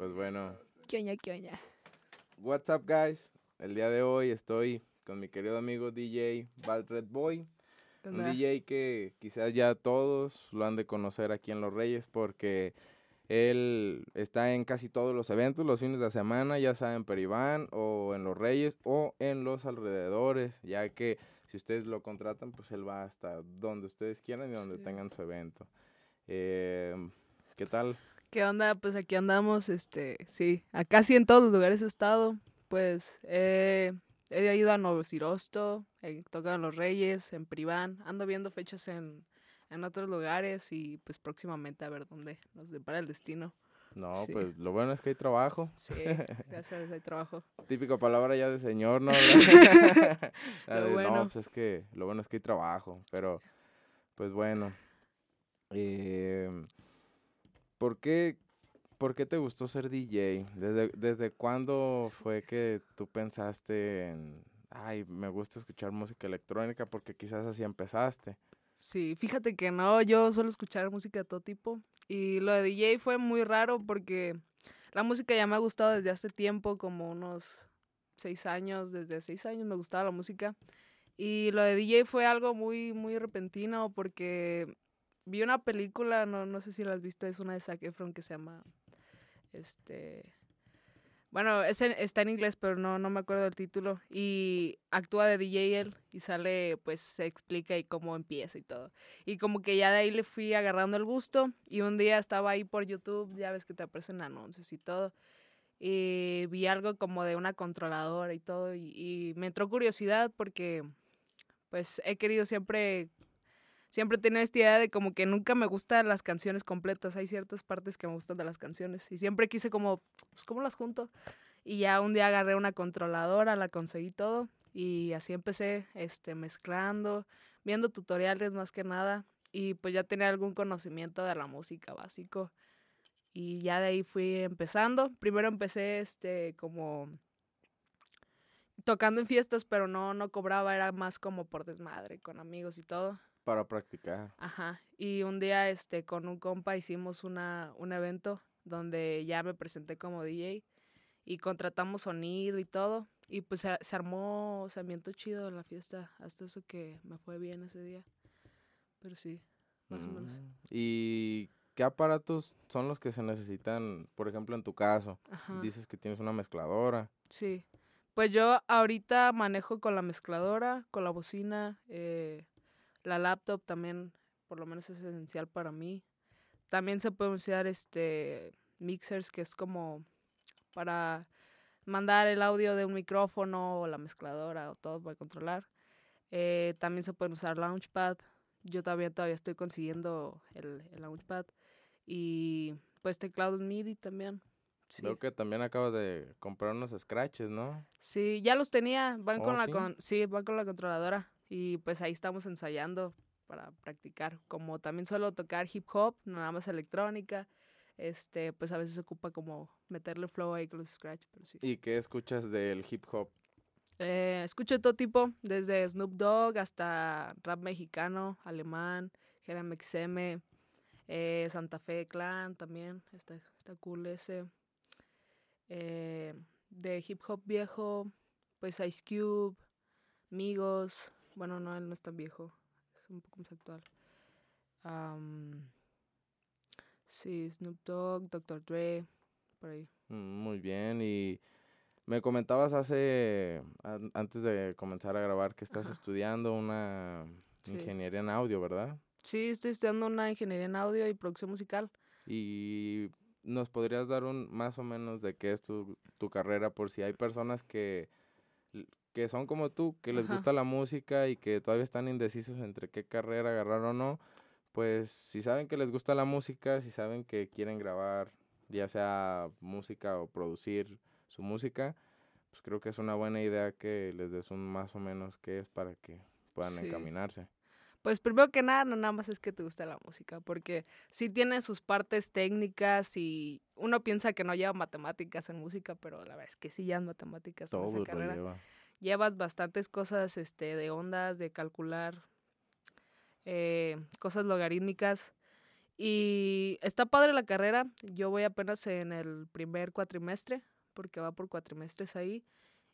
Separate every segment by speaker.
Speaker 1: Pues bueno.
Speaker 2: ¿Qué oña, qué oña?
Speaker 1: What's up, guys? El día de hoy estoy con mi querido amigo DJ Bad Red Boy. Un DJ que quizás ya todos lo han de conocer aquí en Los Reyes porque él está en casi todos los eventos los fines de semana, ya sea en Peribán o en Los Reyes o en los alrededores, ya que si ustedes lo contratan, pues él va hasta donde ustedes quieran y donde tengan su evento. Eh, ¿Qué tal?
Speaker 2: ¿Qué onda? Pues aquí andamos, este, sí, a casi en todos los lugares he estado, pues he ido a Nuevo Cirosto, he tocado en Los Reyes, en Priván, ando viendo fechas en, en otros lugares y pues próximamente a ver dónde nos depara el destino.
Speaker 1: No, pues lo bueno es que hay trabajo.
Speaker 2: Sí, gracias, hay trabajo.
Speaker 1: Típica palabra ya de señor, ¿no? bueno. No, pues es que lo bueno es que hay trabajo, pero pues bueno. Eh, ¿Por qué, ¿Por qué te gustó ser DJ? ¿Desde, ¿Desde cuándo fue que tú pensaste en, ay, me gusta escuchar música electrónica porque quizás así empezaste?
Speaker 2: Sí, fíjate que no, yo suelo escuchar música de todo tipo y lo de DJ fue muy raro porque la música ya me ha gustado desde hace tiempo, como unos seis años, desde seis años me gustaba la música y lo de DJ fue algo muy, muy repentino porque vi una película, no, no sé si la has visto, es una de Zac Efron que se llama, este, bueno, es está en inglés, pero no, no me acuerdo del título. Y actúa de DJ él y sale, pues se explica y cómo empieza y todo. Y como que ya de ahí le fui agarrando el gusto. Y un día estaba ahí por YouTube, ya ves que te aparecen anuncios y todo. Y vi algo como de una controladora y todo. Y me entró curiosidad porque, pues he querido siempre siempre tenía esta idea de como que nunca me gustan las canciones completas. Hay ciertas partes que me gustan de las canciones. Y siempre quise como, pues, ¿cómo las junto? Y ya un día agarré una controladora, la conseguí todo. Y así empecé, este, mezclando, viendo tutoriales más que nada. Y pues ya tenía algún conocimiento de la música básico. Y ya de ahí fui empezando. Primero empecé, este, como tocando en fiestas, pero no, no cobraba, era más como por desmadre, con amigos y todo.
Speaker 1: Para practicar.
Speaker 2: Ajá. Y un día este con un compa hicimos una, un evento donde ya me presenté como DJ y contratamos sonido y todo. Y pues se, armó, se ambientó chido la fiesta. Hasta eso que me fue bien ese día. Pero sí, más o menos. Mm,
Speaker 1: ¿Y qué aparatos son los que se necesitan, por ejemplo, en tu caso? Dices que tienes una mezcladora.
Speaker 2: Sí. Pues yo ahorita manejo con la mezcladora, con la bocina, eh, la laptop también, por lo menos es esencial para mí. También se pueden usar este mixers que es como para mandar el audio de un micrófono o la mezcladora o todo para controlar. Eh, también se pueden usar Launchpad. Yo todavía, todavía estoy consiguiendo el, el Launchpad. Y pues teclado MIDI también.
Speaker 1: Creo que también acabas de comprar unos scratches, ¿no?
Speaker 2: Sí, ya los tenía. Van con oh, la con, sí, van con la controladora. Y pues ahí estamos ensayando para practicar. Como también suelo tocar hip hop, nada más electrónica, este, pues a veces ocupa como meterle flow ahí con los scratch, pero sí.
Speaker 1: ¿Y qué escuchas del hip hop?
Speaker 2: Eh, escucho todo tipo, desde Snoop Dogg hasta rap mexicano, alemán, Jeremy XM, eh, Santa Fe Clan también, está, está cool ese. Eh, de hip hop viejo, pues Ice Cube, Migos, bueno, no, él no es tan viejo. Es un poco más actual. sí, Snoop Dogg, Dr. Dre, por ahí.
Speaker 1: Mm, muy bien, y me comentabas hace, antes de comenzar a grabar, que estás estudiando una ingeniería en audio, ¿verdad?
Speaker 2: Sí, estoy estudiando una ingeniería en audio y producción musical.
Speaker 1: Y nos podrías dar un más o menos de qué es tu, tu carrera por si hay personas que que son como tú, que les gusta la música y que todavía están indecisos entre qué carrera agarrar o no, pues si saben que les gusta la música, si saben que quieren grabar ya sea música o producir su música, pues creo que es una buena idea que les des un más o menos qué es para que puedan encaminarse.
Speaker 2: Pues primero que nada, no nada más es que te guste la música, porque sí tiene sus partes técnicas y uno piensa que no lleva matemáticas en música, pero la verdad es que sí llevan matemáticas en esa carrera llevas bastantes cosas este, de ondas, de calcular, eh, cosas logarítmicas. Y está padre la carrera. Yo voy apenas en el primer cuatrimestre, porque va por cuatrimestres ahí.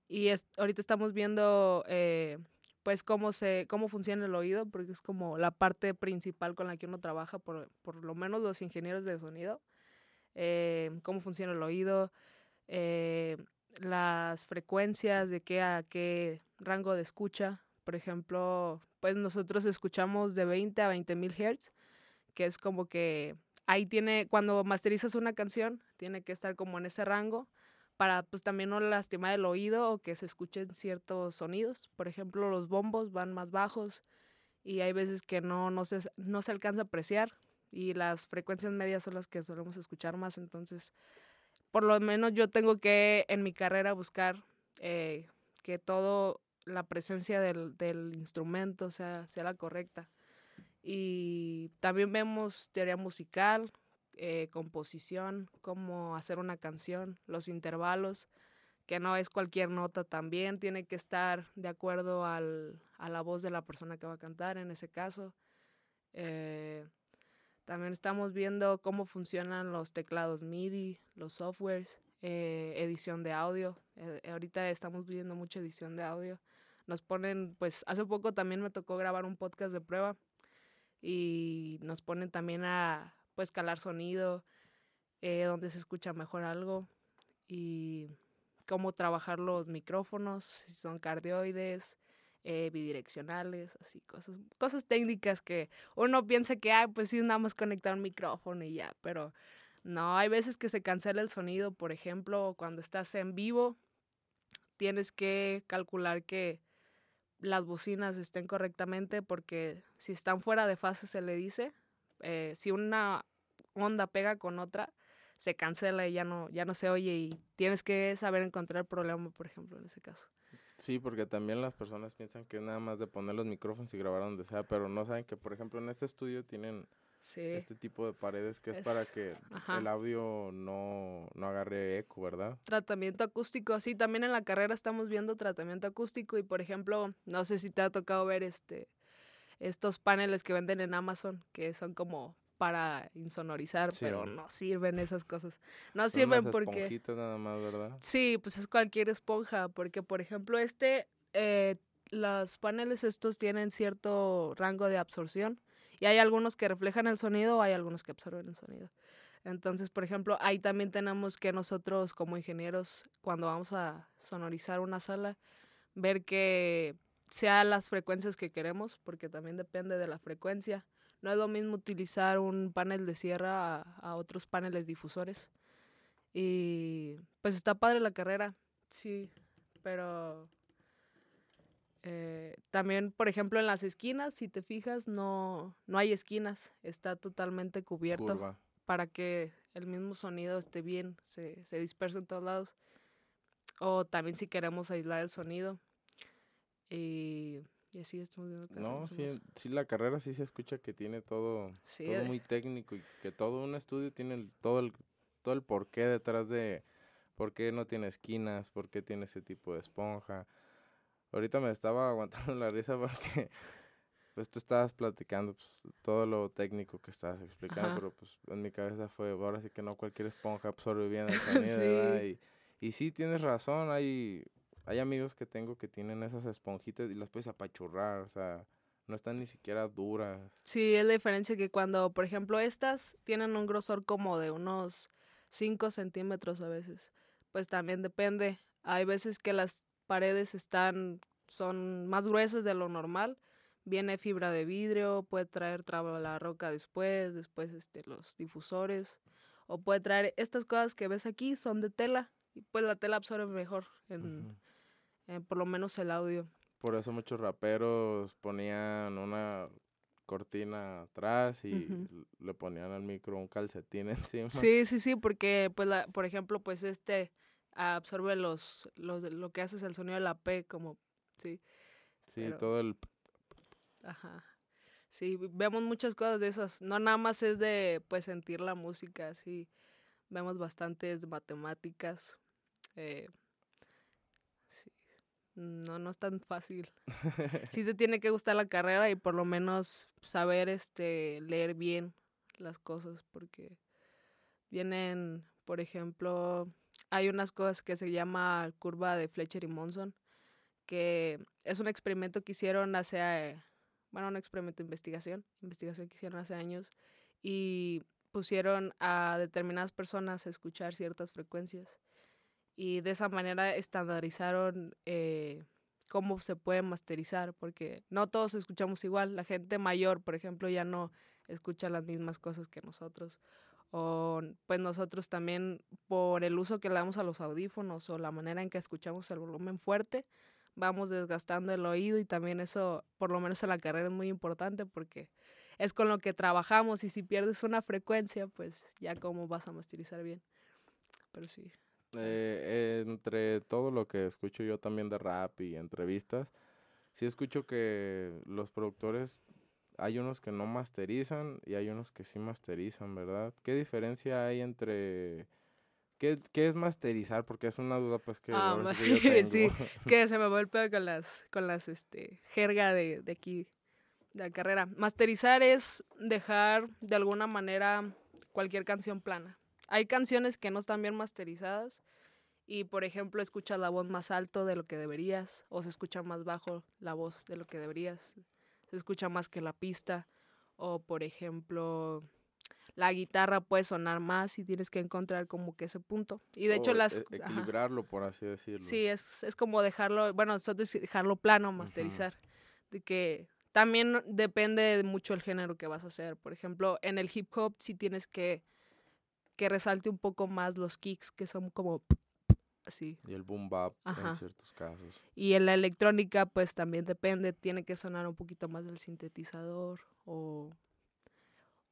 Speaker 2: Y es, ahorita estamos viendo eh, pues cómo se, cómo funciona el oído, porque es como la parte principal con la que uno trabaja, por, por lo menos los ingenieros de sonido. Eh, cómo funciona el oído, las frecuencias, de qué a qué rango de escucha. Por ejemplo, pues nosotros escuchamos de 20 a 20 mil hertz, que es como que ahí tiene, cuando masterizas una canción, tiene que estar como en ese rango para pues también no lastimar el oído o que se escuchen ciertos sonidos. Por ejemplo, los bombos van más bajos y hay veces que no, no, se, no se alcanza a apreciar y las frecuencias medias son las que solemos escuchar más. Entonces, por lo menos yo tengo que en mi carrera buscar eh, que todo la presencia del, del instrumento sea, sea la correcta. Y también vemos teoría musical, eh, composición, cómo hacer una canción, los intervalos, que no es cualquier nota también, tiene que estar de acuerdo al, a la voz de la persona que va a cantar en ese caso. Eh, también estamos viendo cómo funcionan los teclados MIDI, los softwares, eh, edición de audio. ahorita estamos viendo mucha edición de audio. Nos ponen, pues hace poco también me tocó grabar un podcast de prueba y nos ponen también a pues calar sonido, eh, donde se escucha mejor algo y cómo trabajar los micrófonos, si son cardioides, eh, bidireccionales, así cosas, cosas técnicas que uno piensa que, ay, pues sí, nada más conectar un micrófono y ya, pero no, hay veces que se cancela el sonido, por ejemplo, cuando estás en vivo, tienes que calcular que las bocinas estén correctamente porque si están fuera de fase se le dice, eh, si una onda pega con otra, se cancela y ya no, ya no se oye y tienes que saber encontrar el problema, por ejemplo, en ese caso.
Speaker 1: Sí, porque también las personas piensan que es nada más de poner los micrófonos y grabar donde sea, pero no saben que, por ejemplo, en este estudio tienen este tipo de paredes que es, para que el audio no, no agarre eco, ¿verdad?
Speaker 2: Tratamiento acústico, sí, también en la carrera estamos viendo tratamiento acústico y, por ejemplo, no sé si te ha tocado ver este estos paneles que venden en Amazon, que son como para insonorizar, pero no sirven esas cosas. No sirven porque...
Speaker 1: nada más, ¿verdad?
Speaker 2: Sí, pues es cualquier esponja, porque por ejemplo este, eh, los paneles estos tienen cierto rango de absorción y hay algunos que reflejan el sonido, hay algunos que absorben el sonido. Entonces, por ejemplo, ahí también tenemos que nosotros como ingenieros, cuando vamos a sonorizar una sala, ver que sea las frecuencias que queremos, porque también depende de la frecuencia. No es lo mismo utilizar un panel de sierra a, otros paneles difusores. Y pues está padre la carrera, sí, pero eh, también, por ejemplo, en las esquinas, si te fijas, no, no hay esquinas, está totalmente cubierto para que el mismo sonido esté bien, se, se disperse en todos lados. O también si queremos aislar el sonido, y, y así estamos viendo.
Speaker 1: No, sí, sí, la carrera sí se escucha que tiene todo, todo eh. muy técnico y que todo un estudio tiene todo el, todo el porqué detrás de por qué no tiene esquinas, por qué tiene ese tipo de esponja. Ahorita me estaba aguantando la risa porque pues tú estabas platicando pues, todo lo técnico que estabas explicando, pero pues en mi cabeza fue, ahora sí que no cualquier esponja absorbe bien el sonido, Y, y sí, tienes razón, hay hay amigos que tengo que tienen esas esponjitas y las puedes apachurrar, o sea, no están ni siquiera duras.
Speaker 2: Sí, es la diferencia que cuando, por ejemplo, estas tienen un grosor como de unos 5 centímetros a veces, pues también depende. Hay veces que las paredes están, son más gruesas de lo normal. Viene fibra de vidrio, puede traer traba la roca después, después este, los difusores, o puede traer estas cosas que ves aquí, son de tela, y pues la tela absorbe mejor en, eh, por lo menos el audio.
Speaker 1: Por eso muchos raperos ponían una cortina atrás y le ponían al micro un calcetín encima.
Speaker 2: Sí, sí, sí, porque pues la, por ejemplo, pues este absorbe los, los lo que hace es el sonido de la P como sí.
Speaker 1: Sí, todo el
Speaker 2: Ajá. Sí, vemos muchas cosas de esas. No nada más es de pues sentir la música, sí. Vemos bastantes matemáticas. Eh, no, no es tan fácil. sí te tiene que gustar la carrera y por lo menos saber este leer bien las cosas porque vienen, por ejemplo, hay unas cosas que se llama curva de Fletcher y Monson, que es un experimento que hicieron hace, bueno, un experimento de investigación, investigación que hicieron hace años, y pusieron a determinadas personas a escuchar ciertas frecuencias. Y de esa manera estandarizaron eh, cómo se puede masterizar, porque no todos escuchamos igual. La gente mayor, por ejemplo, ya no escucha las mismas cosas que nosotros o pues nosotros también por el uso que le damos a los audífonos o la manera en que escuchamos el volumen fuerte, vamos desgastando el oído y también eso, por lo menos en la carrera, es muy importante porque es con lo que trabajamos y si pierdes una frecuencia, pues ya cómo vas a masterizar bien. Pero sí.
Speaker 1: Eh, entre todo lo que escucho yo también de rap y entrevistas, sí escucho que los productores hay unos que no masterizan y hay unos que sí masterizan, ¿verdad? ¿Qué diferencia hay entre... ¿Qué, qué es masterizar? Porque es una duda pues que, ah,
Speaker 2: que sí, que se me vuelve con las, con las, este, jerga de, de aquí, de la carrera. Masterizar es dejar de alguna manera cualquier canción plana. Hay canciones que no están bien masterizadas y, por ejemplo, escuchas la voz más alto de lo que deberías o se escucha más bajo la voz de lo que deberías se escucha más que la pista. O por ejemplo, la guitarra puede sonar más y tienes que encontrar como que ese punto. Y de hecho las...
Speaker 1: E, equilibrarlo, por así decirlo.
Speaker 2: Sí, es, es como dejarlo, bueno, nosotros dejarlo plano, masterizar. De que también depende mucho el género que vas a hacer. Por ejemplo, en el hip hop sí tienes que que resalte un poco más los kicks que son como
Speaker 1: y el boom bap en ciertos casos.
Speaker 2: Y en la electrónica, pues también depende, tiene que sonar un poquito más del sintetizador o,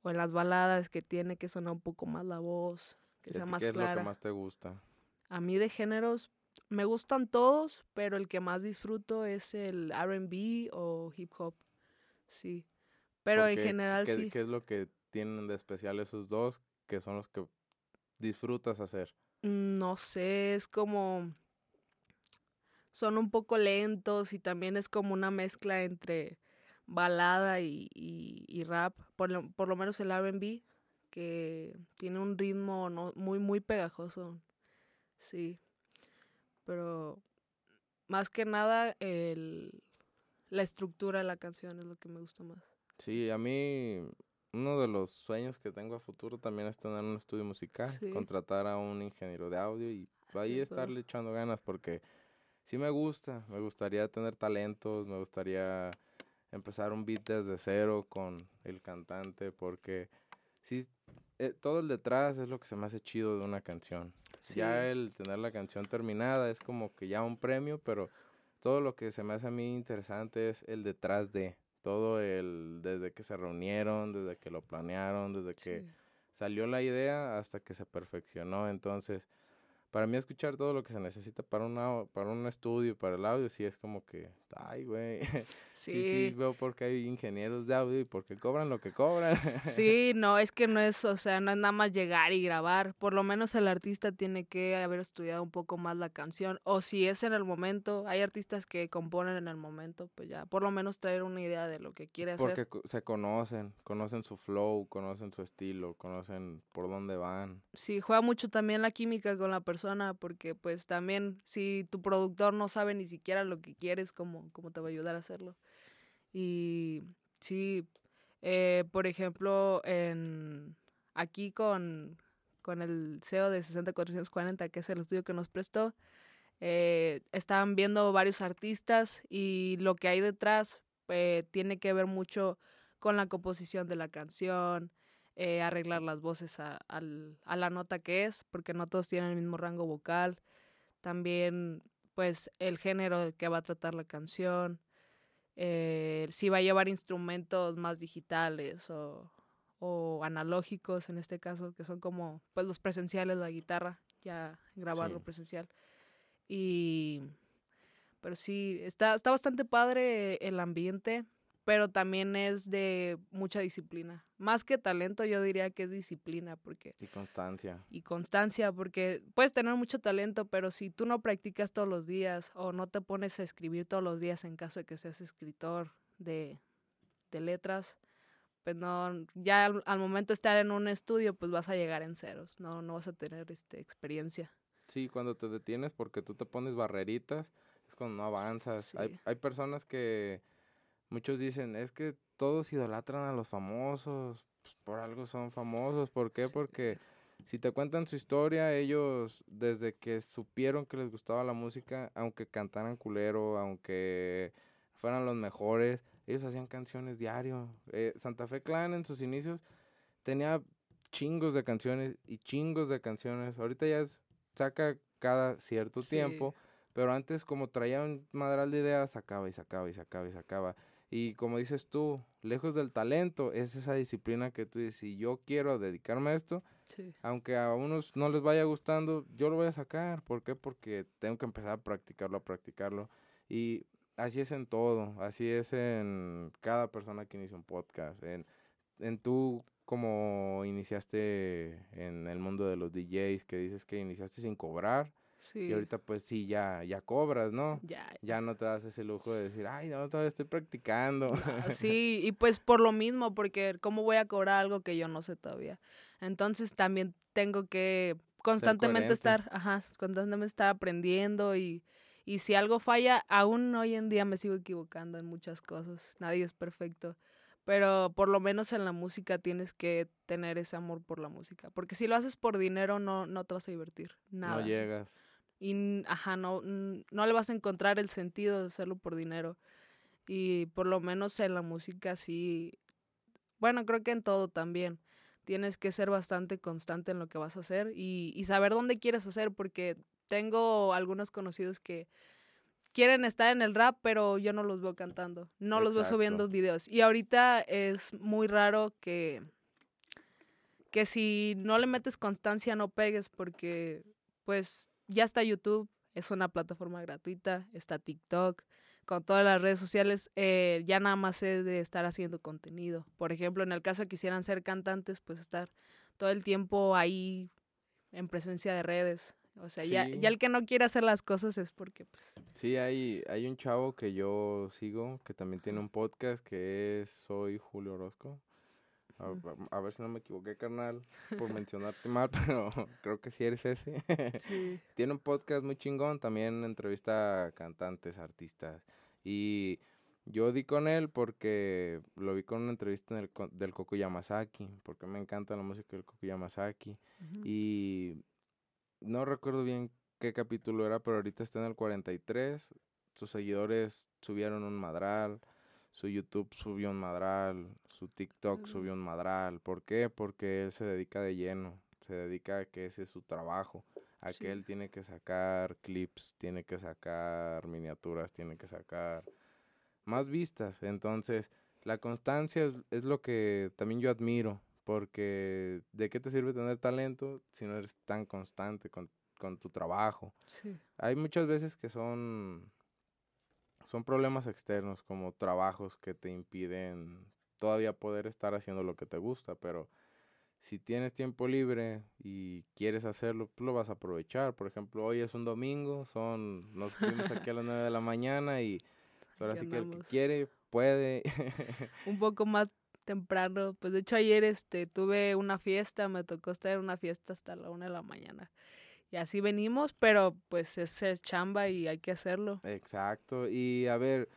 Speaker 2: o en las baladas que tiene que sonar un poco más la voz, que sea más
Speaker 1: clara.
Speaker 2: ¿Qué es
Speaker 1: lo que más te gusta?
Speaker 2: A mí de géneros me gustan todos, pero el que más disfruto es el R&B o hip hop. Sí. Pero en general
Speaker 1: ¿qué,
Speaker 2: sí.
Speaker 1: ¿Qué es lo que tienen de especial esos dos que son los que disfrutas hacer?
Speaker 2: no sé, es como... Son un poco lentos y también es como una mezcla entre balada y, y, rap, por lo, por lo menos el RB, que tiene un ritmo no, muy, muy pegajoso. Sí. Pero más que nada el, la estructura de la canción es lo que me gusta más.
Speaker 1: Sí, a mí uno de los sueños que tengo a futuro también es tener un estudio musical, contratar a un ingeniero de audio y ahí estarle echando ganas porque sí me gusta, me gustaría tener talentos, me gustaría empezar un beat desde cero con el cantante porque sí, eh, todo el detrás es lo que se me hace chido de una canción. Ya el tener la canción terminada es como que ya un premio, pero todo lo que se me hace a mí interesante es el detrás de todo el, desde que se reunieron, desde que lo planearon, desde que salió la idea hasta que se perfeccionó. Entonces, para mí escuchar todo lo que se necesita para un, para un estudio, para el audio, sí es como que, ay, güey. Sí. sí, veo por qué hay ingenieros de audio y por qué cobran lo que cobran.
Speaker 2: sí, no, es que no es, o sea, no es nada más llegar y grabar. Por lo menos el artista tiene que haber estudiado un poco más la canción. O si es en el momento, hay artistas que componen en el momento, pues ya, por lo menos traer una idea de lo que quiere
Speaker 1: hacer. Porque se conocen, conocen su flow, conocen su estilo, conocen por dónde van.
Speaker 2: Sí, juega mucho también la química con la persona porque pues también si tu productor no sabe ni siquiera lo que quieres, ¿cómo, te va a ayudar a hacerlo? Y sí, eh, por ejemplo, en, aquí con, con el CEO de 60440, que es el estudio que nos prestó, eh, estaban viendo varios artistas y lo que hay detrás eh, tiene que ver mucho con la composición de la canción, arreglar las voces a, la nota que es, porque no todos tienen el mismo rango vocal. También, pues, el género que va a tratar la canción. Eh, si va a llevar instrumentos más digitales o, o, analógicos en este caso, que son como, pues, los presenciales, la guitarra, ya grabarlo presencial. Y, pero sí, está, está bastante padre el ambiente pero también es de mucha disciplina. Más que talento, yo diría que es disciplina, porque...
Speaker 1: Y constancia.
Speaker 2: Y constancia, porque puedes tener mucho talento, pero si tú no practicas todos los días o no te pones a escribir todos los días en caso de que seas escritor de, de letras, pues no, ya al, momento de estar en un estudio, pues vas a llegar en ceros, no, no vas a tener este, experiencia.
Speaker 1: Sí, cuando te detienes porque tú te pones barreritas, es cuando no avanzas. Hay, hay personas que muchos dicen, es que todos idolatran a los famosos, pues por algo son famosos, ¿por qué? Porque si te cuentan su historia, ellos desde que supieron que les gustaba la música, aunque cantaran culero, aunque fueran los mejores, ellos hacían canciones diario. Eh, Santa Fe Clan en sus inicios tenía chingos de canciones y chingos de canciones. Ahorita ya saca cada cierto tiempo, pero antes como traía un madral de ideas, sacaba y sacaba y sacaba y sacaba. Y como dices tú, lejos del talento, es esa disciplina que tú dices, si yo quiero dedicarme a esto, aunque a unos no les vaya gustando, yo lo voy a sacar. ¿Por qué? Porque tengo que empezar a practicarlo, a practicarlo. Y así es en todo, así es en cada persona que inicia un podcast. En, en tú, como iniciaste en el mundo de los DJs, que dices que iniciaste sin cobrar y ahorita pues sí, ya, ya cobras, ¿no? Ya, ya. no te das ese lujo de decir, ay, no, todavía estoy practicando.
Speaker 2: sí, y pues por lo mismo, porque ¿cómo voy a cobrar algo que yo no sé todavía? Entonces también tengo que constantemente estar, ajá, constantemente estar aprendiendo y, y si algo falla, aún hoy en día me sigo equivocando en muchas cosas. Nadie es perfecto. Pero por lo menos en la música tienes que tener ese amor por la música. Porque si lo haces por dinero, no, no te vas a divertir. Nada.
Speaker 1: No llegas
Speaker 2: y ajá, no, no le vas a encontrar el sentido de hacerlo por dinero. Y por lo menos en la música sí, bueno, creo que en todo también. Tienes que ser bastante constante en lo que vas a hacer y, y saber dónde quieres hacer, porque tengo algunos conocidos que quieren estar en el rap, pero yo no los veo cantando, no los veo subiendo videos. Y ahorita es muy raro que, que si no le metes constancia no pegues, porque pues ya está YouTube, es una plataforma gratuita, está TikTok, con todas las redes sociales, eh, ya nada más es de estar haciendo contenido. Por ejemplo, en el caso de que quisieran ser cantantes, pues estar todo el tiempo ahí en presencia de redes. O sea, ya, ya el que no quiere hacer las cosas es porque, pues...
Speaker 1: Sí, hay, hay un chavo que yo sigo, que también tiene un podcast, que es Soy Julio Orozco. A, ver si no me equivoqué, carnal, por mencionarte mal, pero creo que sí eres ese. Tiene un podcast muy chingón, también entrevista a cantantes, artistas. Y yo di con él porque lo vi con una entrevista en el, del Koku Yamasaki, porque me encanta la música del Koku Yamasaki. Y no recuerdo bien qué capítulo era, pero ahorita está en el 43. Sus seguidores subieron un madral su YouTube subió un madral, su TikTok subió un madral. ¿Por qué? Porque él se dedica de lleno, se dedica a que ese es su trabajo, a que él tiene que sacar clips, tiene que sacar miniaturas, tiene que sacar más vistas. Entonces, la constancia es, lo que también yo admiro, porque ¿de qué te sirve tener talento si no eres tan constante con, con tu trabajo? Sí. Hay muchas veces que son son problemas externos como trabajos que te impiden todavía poder estar haciendo lo que te gusta, pero si tienes tiempo libre y quieres hacerlo, pues lo vas a aprovechar. Por ejemplo, hoy es un domingo, son nos fuimos aquí a las 9 de la mañana y ahora sí que el que quiere puede.
Speaker 2: un poco más temprano, pues de hecho ayer este tuve una fiesta, me tocó estar en una fiesta hasta la 1 de la mañana. Y así venimos, pero pues es, es chamba y hay que hacerlo.
Speaker 1: Exacto. Y a ver,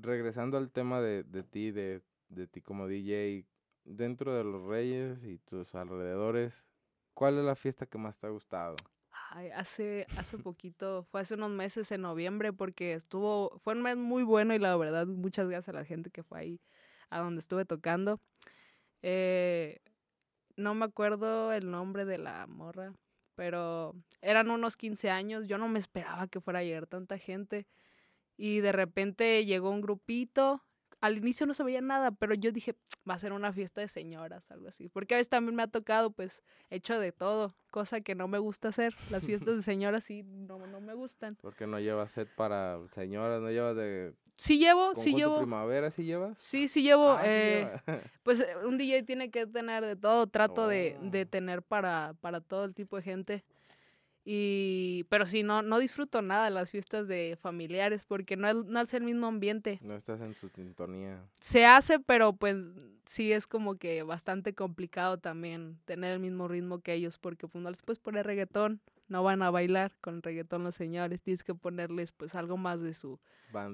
Speaker 1: regresando al tema de, de ti, de, de ti como DJ, dentro de los Reyes y tus alrededores, ¿cuál es la fiesta que más te ha gustado?
Speaker 2: Ay, hace, hace poquito, fue hace unos meses en noviembre, porque estuvo, fue un mes muy bueno y la verdad, muchas gracias a la gente que fue ahí a donde estuve tocando. Eh, no me acuerdo el nombre de la morra, pero eran unos 15 años, yo no me esperaba que fuera a llegar tanta gente y de repente llegó un grupito, al inicio no se veía nada, pero yo dije, va a ser una fiesta de señoras, algo así, porque a veces también me ha tocado pues hecho de todo, cosa que no me gusta hacer, las fiestas de señoras sí no, no me gustan.
Speaker 1: Porque no llevas set para señoras, no llevas de
Speaker 2: Sí llevo, sí llevo.
Speaker 1: primavera sí llevas?
Speaker 2: Sí, sí llevo. Ah, eh, pues eh, un DJ tiene que tener de todo, trato de, de, oh. tener para, para todo el tipo de gente. Y, pero sí, no, no disfruto nada las fiestas de familiares porque no, no es el mismo ambiente.
Speaker 1: No estás en su sintonía.
Speaker 2: Se hace, pero pues sí es como que bastante complicado también tener el mismo ritmo que ellos porque pues no les puedes poner reggaetón, no van a bailar con reggaetón los señores, tienes que ponerles pues algo más de su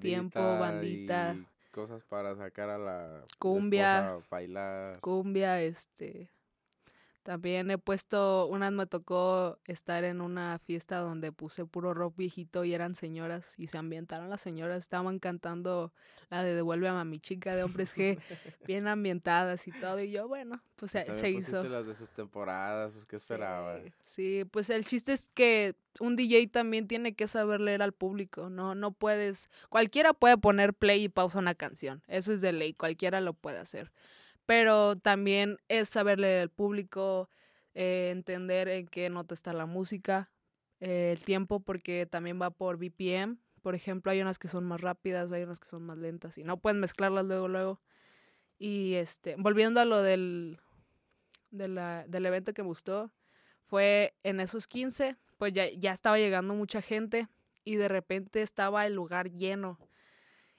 Speaker 2: tiempo, bandita.
Speaker 1: cosas para sacar a la
Speaker 2: cumbia,
Speaker 1: bailar.
Speaker 2: Cumbia, este también he puesto, una vez me tocó estar en una fiesta donde puse puro rock viejito y eran señoras y se ambientaron las señoras, estaban cantando la de Devuelve a Mami Chica de Hombres G, bien ambientadas y todo, y yo, bueno, pues, se,
Speaker 1: pues
Speaker 2: se hizo.
Speaker 1: las de esas temporadas, pues, ¿qué esperabas?
Speaker 2: Sí, pues el chiste es que un DJ también tiene que saber leer al público, no, no puedes, cualquiera puede poner play y pausa una canción, eso es de ley, cualquiera lo puede hacer pero también es saber leer el público, eh, entender en qué nota está la música, eh, el tiempo, porque también va por BPM. Por ejemplo, hay unas que son más rápidas, hay unas que son más lentas y no pueden mezclarlas luego, luego. Y este, volviendo a lo del, del evento que me gustó, fue en esos 15, pues ya, ya estaba llegando mucha gente y de repente estaba el lugar lleno.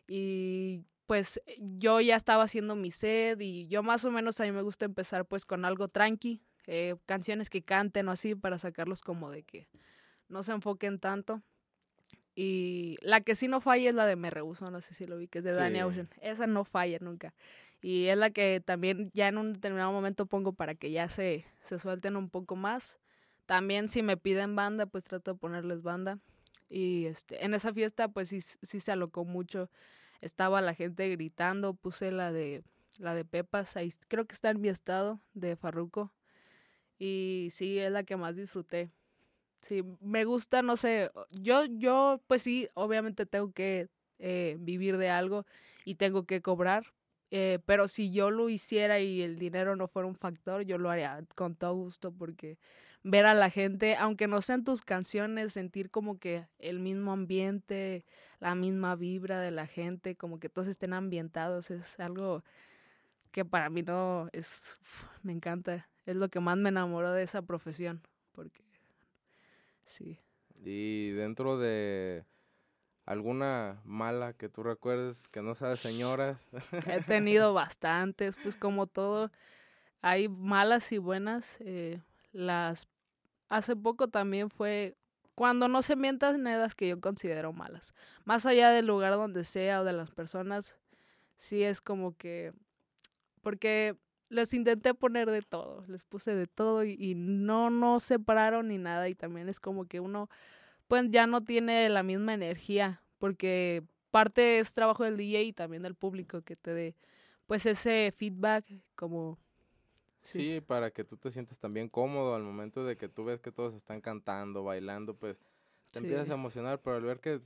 Speaker 2: Y pues eh, yo ya estaba haciendo mi set y yo más o menos a mí me gusta empezar pues con algo tranqui, eh, canciones que canten o así para sacarlos como de que no se enfoquen tanto. Y la que sí no falla es la de Me Rehuso, no sé si lo vi, que es de Danny Ocean. Esa no falla nunca. Y es la que también ya en un determinado momento pongo para que ya se, se suelten un poco más. También si me piden banda, pues trato de ponerles banda. Y este, en esa fiesta pues sí, sí se alocó mucho estaba la gente gritando, puse la de la de Pepas, ahí creo que está en mi estado de Farruco. Y sí, es la que más disfruté. Sí, me gusta, no sé, yo, yo, pues sí, obviamente tengo que eh, vivir de algo y tengo que cobrar, eh, pero si yo lo hiciera y el dinero no fuera un factor, yo lo haría con todo gusto porque ver a la gente, aunque no sean tus canciones, sentir como que el mismo ambiente, la misma vibra de la gente, como que todos estén ambientados, es algo que para mí no es, me encanta, es lo que más me enamoró de esa profesión, porque sí.
Speaker 1: Y dentro de alguna mala que tú recuerdes que no sea de señoras.
Speaker 2: He tenido bastantes, pues como todo, hay malas y buenas. Eh, las hace poco también fue cuando no se mientan las que yo considero malas. Más allá del lugar donde sea o de las personas, sí es como que porque les intenté poner de todo, les puse de todo y, y no no separaron ni nada y también es como que uno pues ya no tiene la misma energía porque parte es trabajo del DJ y también del público que te dé pues ese feedback como
Speaker 1: Sí. para que tú te sientas también cómodo al momento de que tú ves que todos están cantando, bailando, pues te empiezas a emocionar, pero al ver que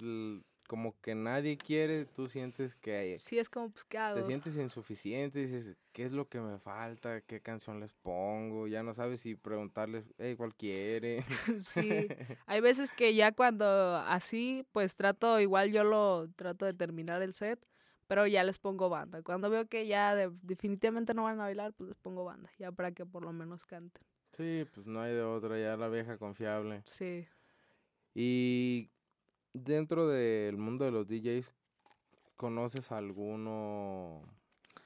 Speaker 1: como que nadie quiere, tú sientes que...
Speaker 2: Sí, es como, pues, ¿qué
Speaker 1: Te sientes insuficiente, dices, ¿qué es lo que me falta? ¿Qué canción les pongo? Ya no sabes si preguntarles, hey, ¿cuál quiere?
Speaker 2: sí, hay veces que ya cuando así, pues trato, igual yo lo trato de terminar el set, pero ya les pongo banda. Cuando veo que ya definitivamente no van a bailar, pues les pongo banda, ya para que por lo menos canten.
Speaker 1: Sí, pues no hay de otra, ya la vieja confiable.
Speaker 2: Sí.
Speaker 1: Y dentro del mundo de los DJs, ¿conoces alguno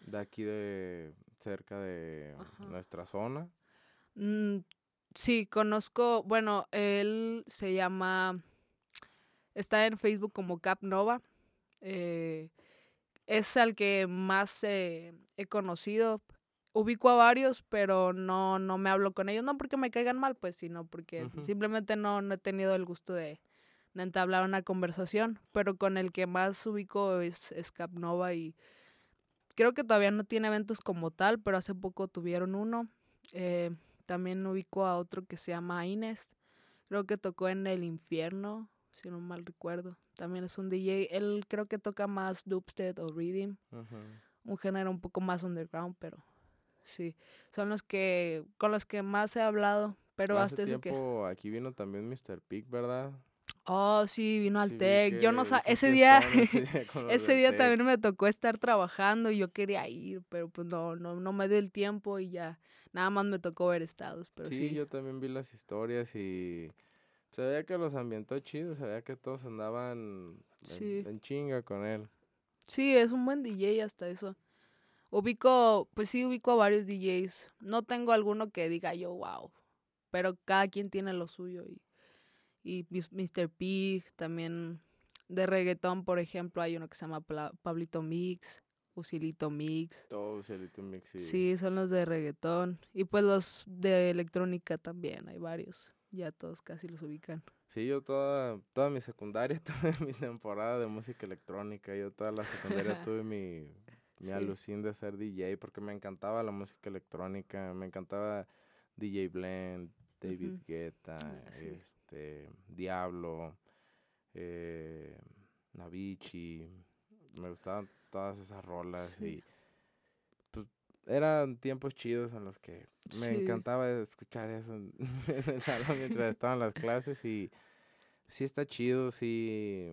Speaker 1: de aquí de cerca de nuestra zona?
Speaker 2: Mm, sí, conozco, bueno, él se llama, está en Facebook como Cap Nova. Eh, es al que más eh, he conocido. Ubico a varios, pero no, no me hablo con ellos, no porque me caigan mal, pues, sino porque simplemente no, no he tenido el gusto de, de, entablar una conversación. Pero con el que más ubico es, es Capnova y creo que todavía no tiene eventos como tal, pero hace poco tuvieron uno. Eh, también ubico a otro que se llama Inés. Creo que tocó en el infierno si no mal recuerdo. También es un DJ, él creo que toca más dubstep o rhythm, un género un poco más underground, pero sí, son los que con los que más he hablado, pero
Speaker 1: Hace
Speaker 2: hasta
Speaker 1: tiempo que... aquí vino también Mr. Pig, ¿verdad?
Speaker 2: Oh, sí, vino al Tech. Yo no sé, ese día, ese día, también me tocó estar trabajando y yo quería ir, pero pues no, no, no me dio el tiempo y ya nada más me tocó ver estados, pero sí.
Speaker 1: Sí, yo también vi las historias y Se veía que los ambientó chido, se veía que todos andaban en, chinga con él.
Speaker 2: Sí, es un buen DJ hasta eso. Ubico, pues sí, ubico a varios DJs. No tengo alguno que diga yo, wow. Pero cada quien tiene lo suyo. Y, y Mr. Pig, también de reggaetón, por ejemplo, hay uno que se llama Pablito Mix. Usilito Mix.
Speaker 1: Todo Usilito Mix, sí.
Speaker 2: Sí, son los de reggaetón. Y pues los de electrónica también, hay varios. Ya todos casi los ubican.
Speaker 1: Sí, yo toda, toda mi secundaria tuve mi temporada de música electrónica. Yo toda la secundaria tuve mi, mi alucín de ser DJ porque me encantaba la música electrónica. Me encantaba DJ Blend, David Guetta, este, Diablo, eh, Navici. Me gustaban todas esas rolas y pues eran tiempos chidos en los que me encantaba escuchar eso en, el salón mientras estaban las clases y sí está chido, sí,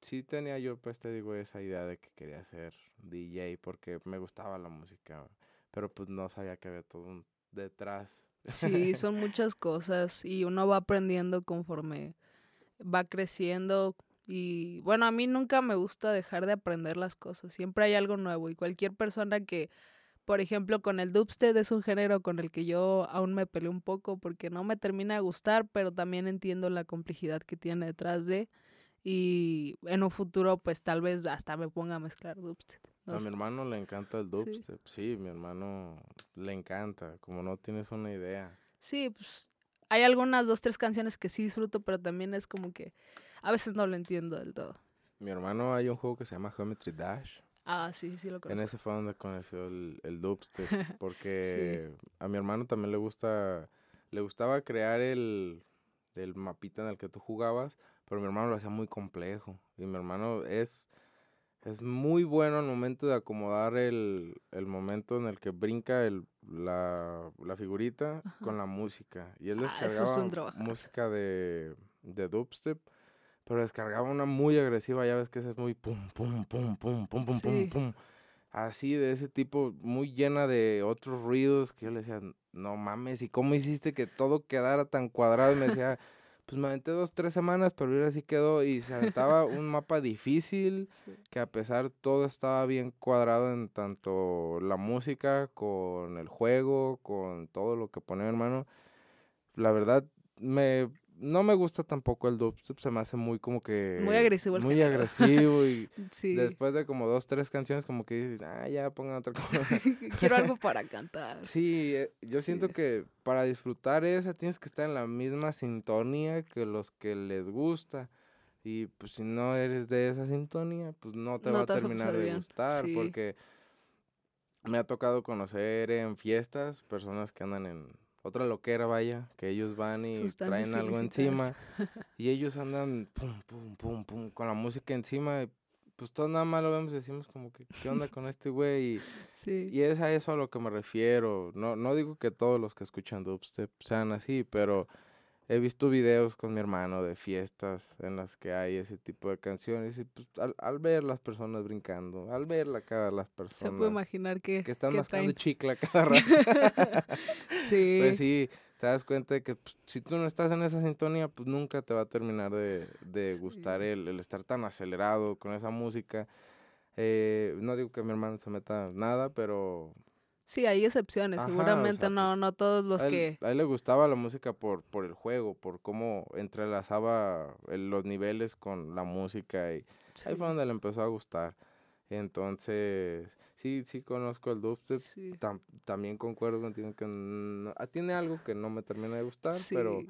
Speaker 1: sí tenía yo pues te digo esa idea de que quería ser DJ porque me gustaba la música, pero pues no sabía que había todo detrás.
Speaker 2: Sí, son muchas cosas y uno va aprendiendo conforme va creciendo, y bueno, a mí nunca me gusta dejar de aprender las cosas, siempre hay algo nuevo y cualquier persona que, por ejemplo, con el dubstep es un género con el que yo aún me peleé un poco porque no me termina de gustar, pero también entiendo la complejidad que tiene detrás de y en un futuro pues tal vez hasta me ponga a mezclar dubstep.
Speaker 1: a mi hermano le encanta el dubstep, sí. sí, mi hermano le encanta, como no tienes una idea.
Speaker 2: Sí, pues hay algunas dos, tres canciones que sí disfruto, pero también es como que a veces no lo entiendo del todo.
Speaker 1: Mi hermano hay un juego que se llama Geometry Dash.
Speaker 2: Ah, sí, sí lo conozco.
Speaker 1: En ese fue donde conoció el, el dubstep, porque a mi hermano también le gusta, le gustaba crear el, el mapita en el que tú jugabas, pero mi hermano lo hacía muy complejo. Y mi hermano es, es muy bueno al momento de acomodar el, el momento en el que brinca el, la, la figurita con la música. Y él ah, descargaba música de, de dubstep pero descargaba una muy agresiva, ya ves que esa es muy pum, pum, pum, pum, pum, pum, pum, pum. Así de ese tipo, muy llena de otros ruidos que yo le decía, no mames, ¿y cómo hiciste que todo quedara tan cuadrado? Y me decía, pues me aventé dos, tres semanas, pero ahora sí quedó. Y se aventaba un mapa difícil, que a pesar todo estaba bien cuadrado en tanto la música, con el juego, con todo lo que ponía mi hermano. La verdad, me no me gusta tampoco el dubstep, se me hace muy como que...
Speaker 2: Muy agresivo el
Speaker 1: Muy agresivo y después de como dos, tres canciones como que dices, ah, ya pongan otra cosa.
Speaker 2: Quiero algo para cantar.
Speaker 1: Sí, eh, yo siento que para disfrutar esa tienes que estar en la misma sintonía que los que les gusta. Y pues si no eres de esa sintonía, pues no te va a terminar de gustar porque me ha tocado conocer en fiestas personas que andan en otra loquera, vaya, que ellos van y traen algo encima y ellos andan pum, pum, pum, pum, con la música encima y pues todo nada más lo vemos y decimos como que, ¿qué onda con este güey? Y, sí. y es a eso a lo que me refiero. No, no digo que todos los que escuchan dubstep sean así, pero he visto videos con mi hermano de fiestas en las que hay ese tipo de canciones y pues al, ver las personas brincando, al ver la cara de las personas. Se
Speaker 2: puede imaginar que...
Speaker 1: Que están mascando chicla cada rato. sí. Pues sí, te das cuenta de que pues, si tú no estás en esa sintonía, pues nunca te va a terminar de, de gustar el, el estar tan acelerado con esa música. Eh, no digo que mi hermano se meta nada, pero
Speaker 2: Sí, hay excepciones, seguramente no, pues, no todos los que...
Speaker 1: A él le gustaba la música por, por el juego, por cómo entrelazaba los niveles con la música y ahí fue donde le empezó a gustar. Entonces, sí, sí conozco el dubstep, también concuerdo contigo que ah, tiene algo que no me termina de gustar, pero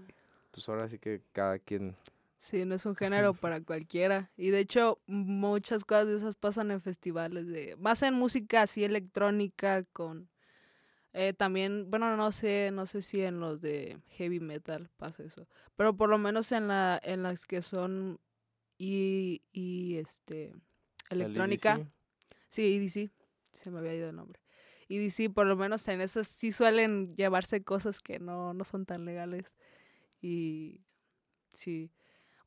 Speaker 1: pues ahora sí que cada quien
Speaker 2: Sí, no es un género para cualquiera. Y de hecho, muchas cosas de esas pasan en festivales de. Más en música así electrónica, con. Eh, también, bueno, no sé, no sé si en los de heavy metal pasa eso. Pero por lo menos en la, en las que son y, y este electrónica. Sí, EDC. Se me había ido el nombre. EDC, por lo menos en esas sí suelen llevarse cosas que no, no son tan legales. Y sí.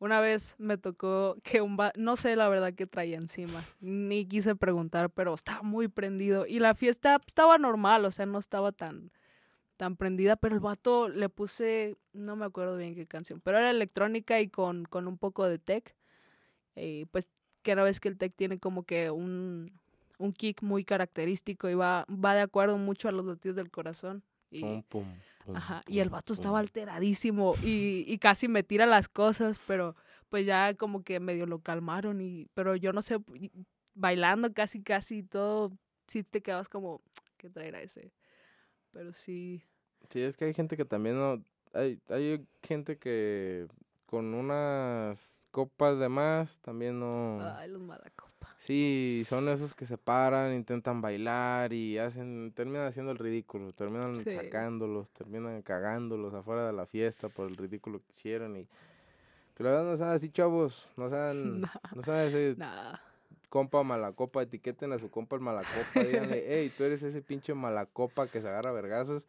Speaker 2: Una vez me tocó que un no sé la verdad que traía encima, ni quise preguntar, pero estaba muy prendido y la fiesta estaba normal, o sea, no estaba tan tan prendida, pero el vato le puse, no me acuerdo bien qué canción, pero era electrónica y con, con un poco de tech. Y pues no ves que el tech tiene como que un, un kick muy característico y va, va de acuerdo mucho a los latidos del corazón. Y, ajá, y el vato estaba alteradísimo y, y casi me tira las cosas, pero pues ya como que medio lo calmaron y pero yo no sé bailando casi casi todo sí te quedas como qué traerá ese pero sí.
Speaker 1: Sí es que hay gente que también no hay hay gente que con unas copas de más también no
Speaker 2: ay los copa.
Speaker 1: Sí, son esos que se paran, intentan bailar y hacen, terminan haciendo el ridículo, terminan sacándolos, terminan cagándolos afuera de la fiesta por el ridículo que hicieron y que la verdad no sean así, chavos. No sean, no sean ese compa malacopa. Etiqueten a su compa el malacopa. Díganle, hey, tú eres ese pinche malacopa que se agarra vergazos.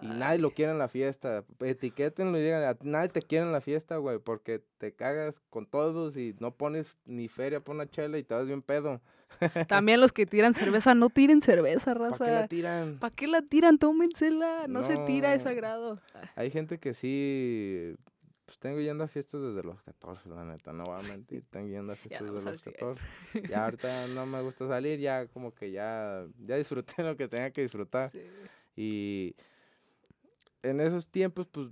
Speaker 1: Y nadie lo quiere en la fiesta. Etiquétenlo y digan, nadie te quiere en la fiesta, güey, porque te cagas con todos y no pones ni feria por una chela y te vas bien pedo.
Speaker 2: También los que tiran cerveza, no tiren cerveza, raza.
Speaker 1: ¿Para qué la tiran?
Speaker 2: ¿Para qué la tiran? Tómensela, no, no se tira, es sagrado.
Speaker 1: Hay gente que sí pues tengo yendo a fiestas desde los 14, la neta, no voy a mentir, tengo yendo a fiestas desde los 14. Ya ahorita no me gusta salir, ya como que ya, ya disfruté lo que tenía que disfrutar. Y en esos tiempos, pues,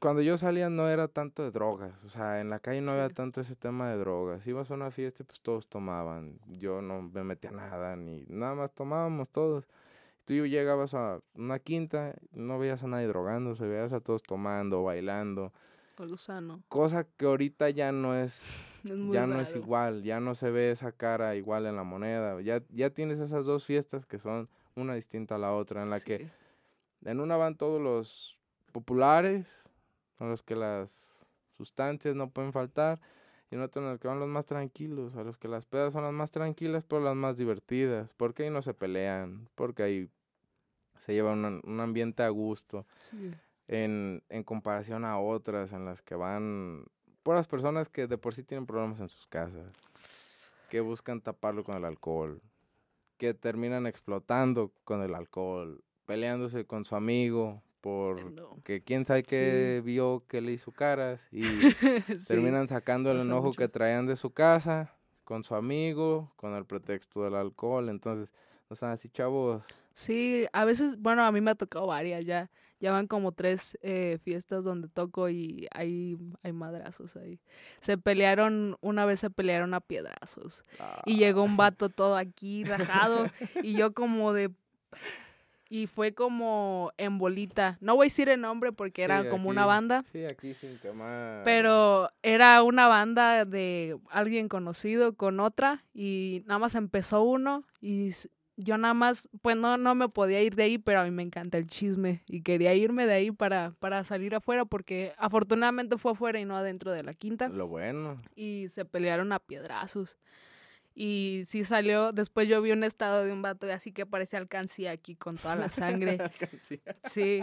Speaker 1: cuando yo salía no era tanto de drogas, o sea, en la calle no había tanto ese tema de drogas. Ibas a una fiesta, pues todos tomaban, yo no me metía nada, ni nada más tomábamos todos tú llegabas a una quinta, no veías a nadie drogándose, veías a todos tomando, bailando. Cosa que ahorita ya no es, ya no es igual, ya no se ve esa cara igual en la moneda. Ya, ya tienes esas dos fiestas que son una distinta a la otra, en la que en una van todos los populares, son los que las sustancias no pueden faltar, y en otra en la que van los más tranquilos, a los que las pedas son las más tranquilas, pero las más divertidas, porque ahí no se pelean, porque ahí se lleva un, ambiente a gusto. En, en comparación a otras en las que van puras personas que de por sí tienen problemas en sus casas, que buscan taparlo con el alcohol, que terminan explotando con el alcohol, peleándose con su amigo por que quién sabe qué vio que le hizo caras y terminan sacando el enojo que traían de su casa con su amigo con el pretexto del alcohol entonces no sea, así chavos
Speaker 2: Sí, a veces, bueno, a mí me ha tocado varias ya. Ya van como tres eh, fiestas donde toco y hay, hay madrazos ahí. Se pelearon, una vez se pelearon a piedrazos. Y llegó un ah. vato todo aquí rajado. y yo como de... Y fue como en bolita. No voy a decir el nombre porque era como una banda.
Speaker 1: Sí, aquí sin quemar.
Speaker 2: Pero era una banda de alguien conocido con otra. Y nada más empezó uno y yo nada más, pues no, no me podía ir de ahí, pero a mí me encanta el chisme y quería irme de ahí para, para salir afuera porque afortunadamente fue afuera y no adentro de la quinta.
Speaker 1: Lo bueno.
Speaker 2: Y se pelearon a piedrazos. Y sí salió, después yo vi un estado de un vato y así que parecía alcancía aquí con toda la sangre. sí.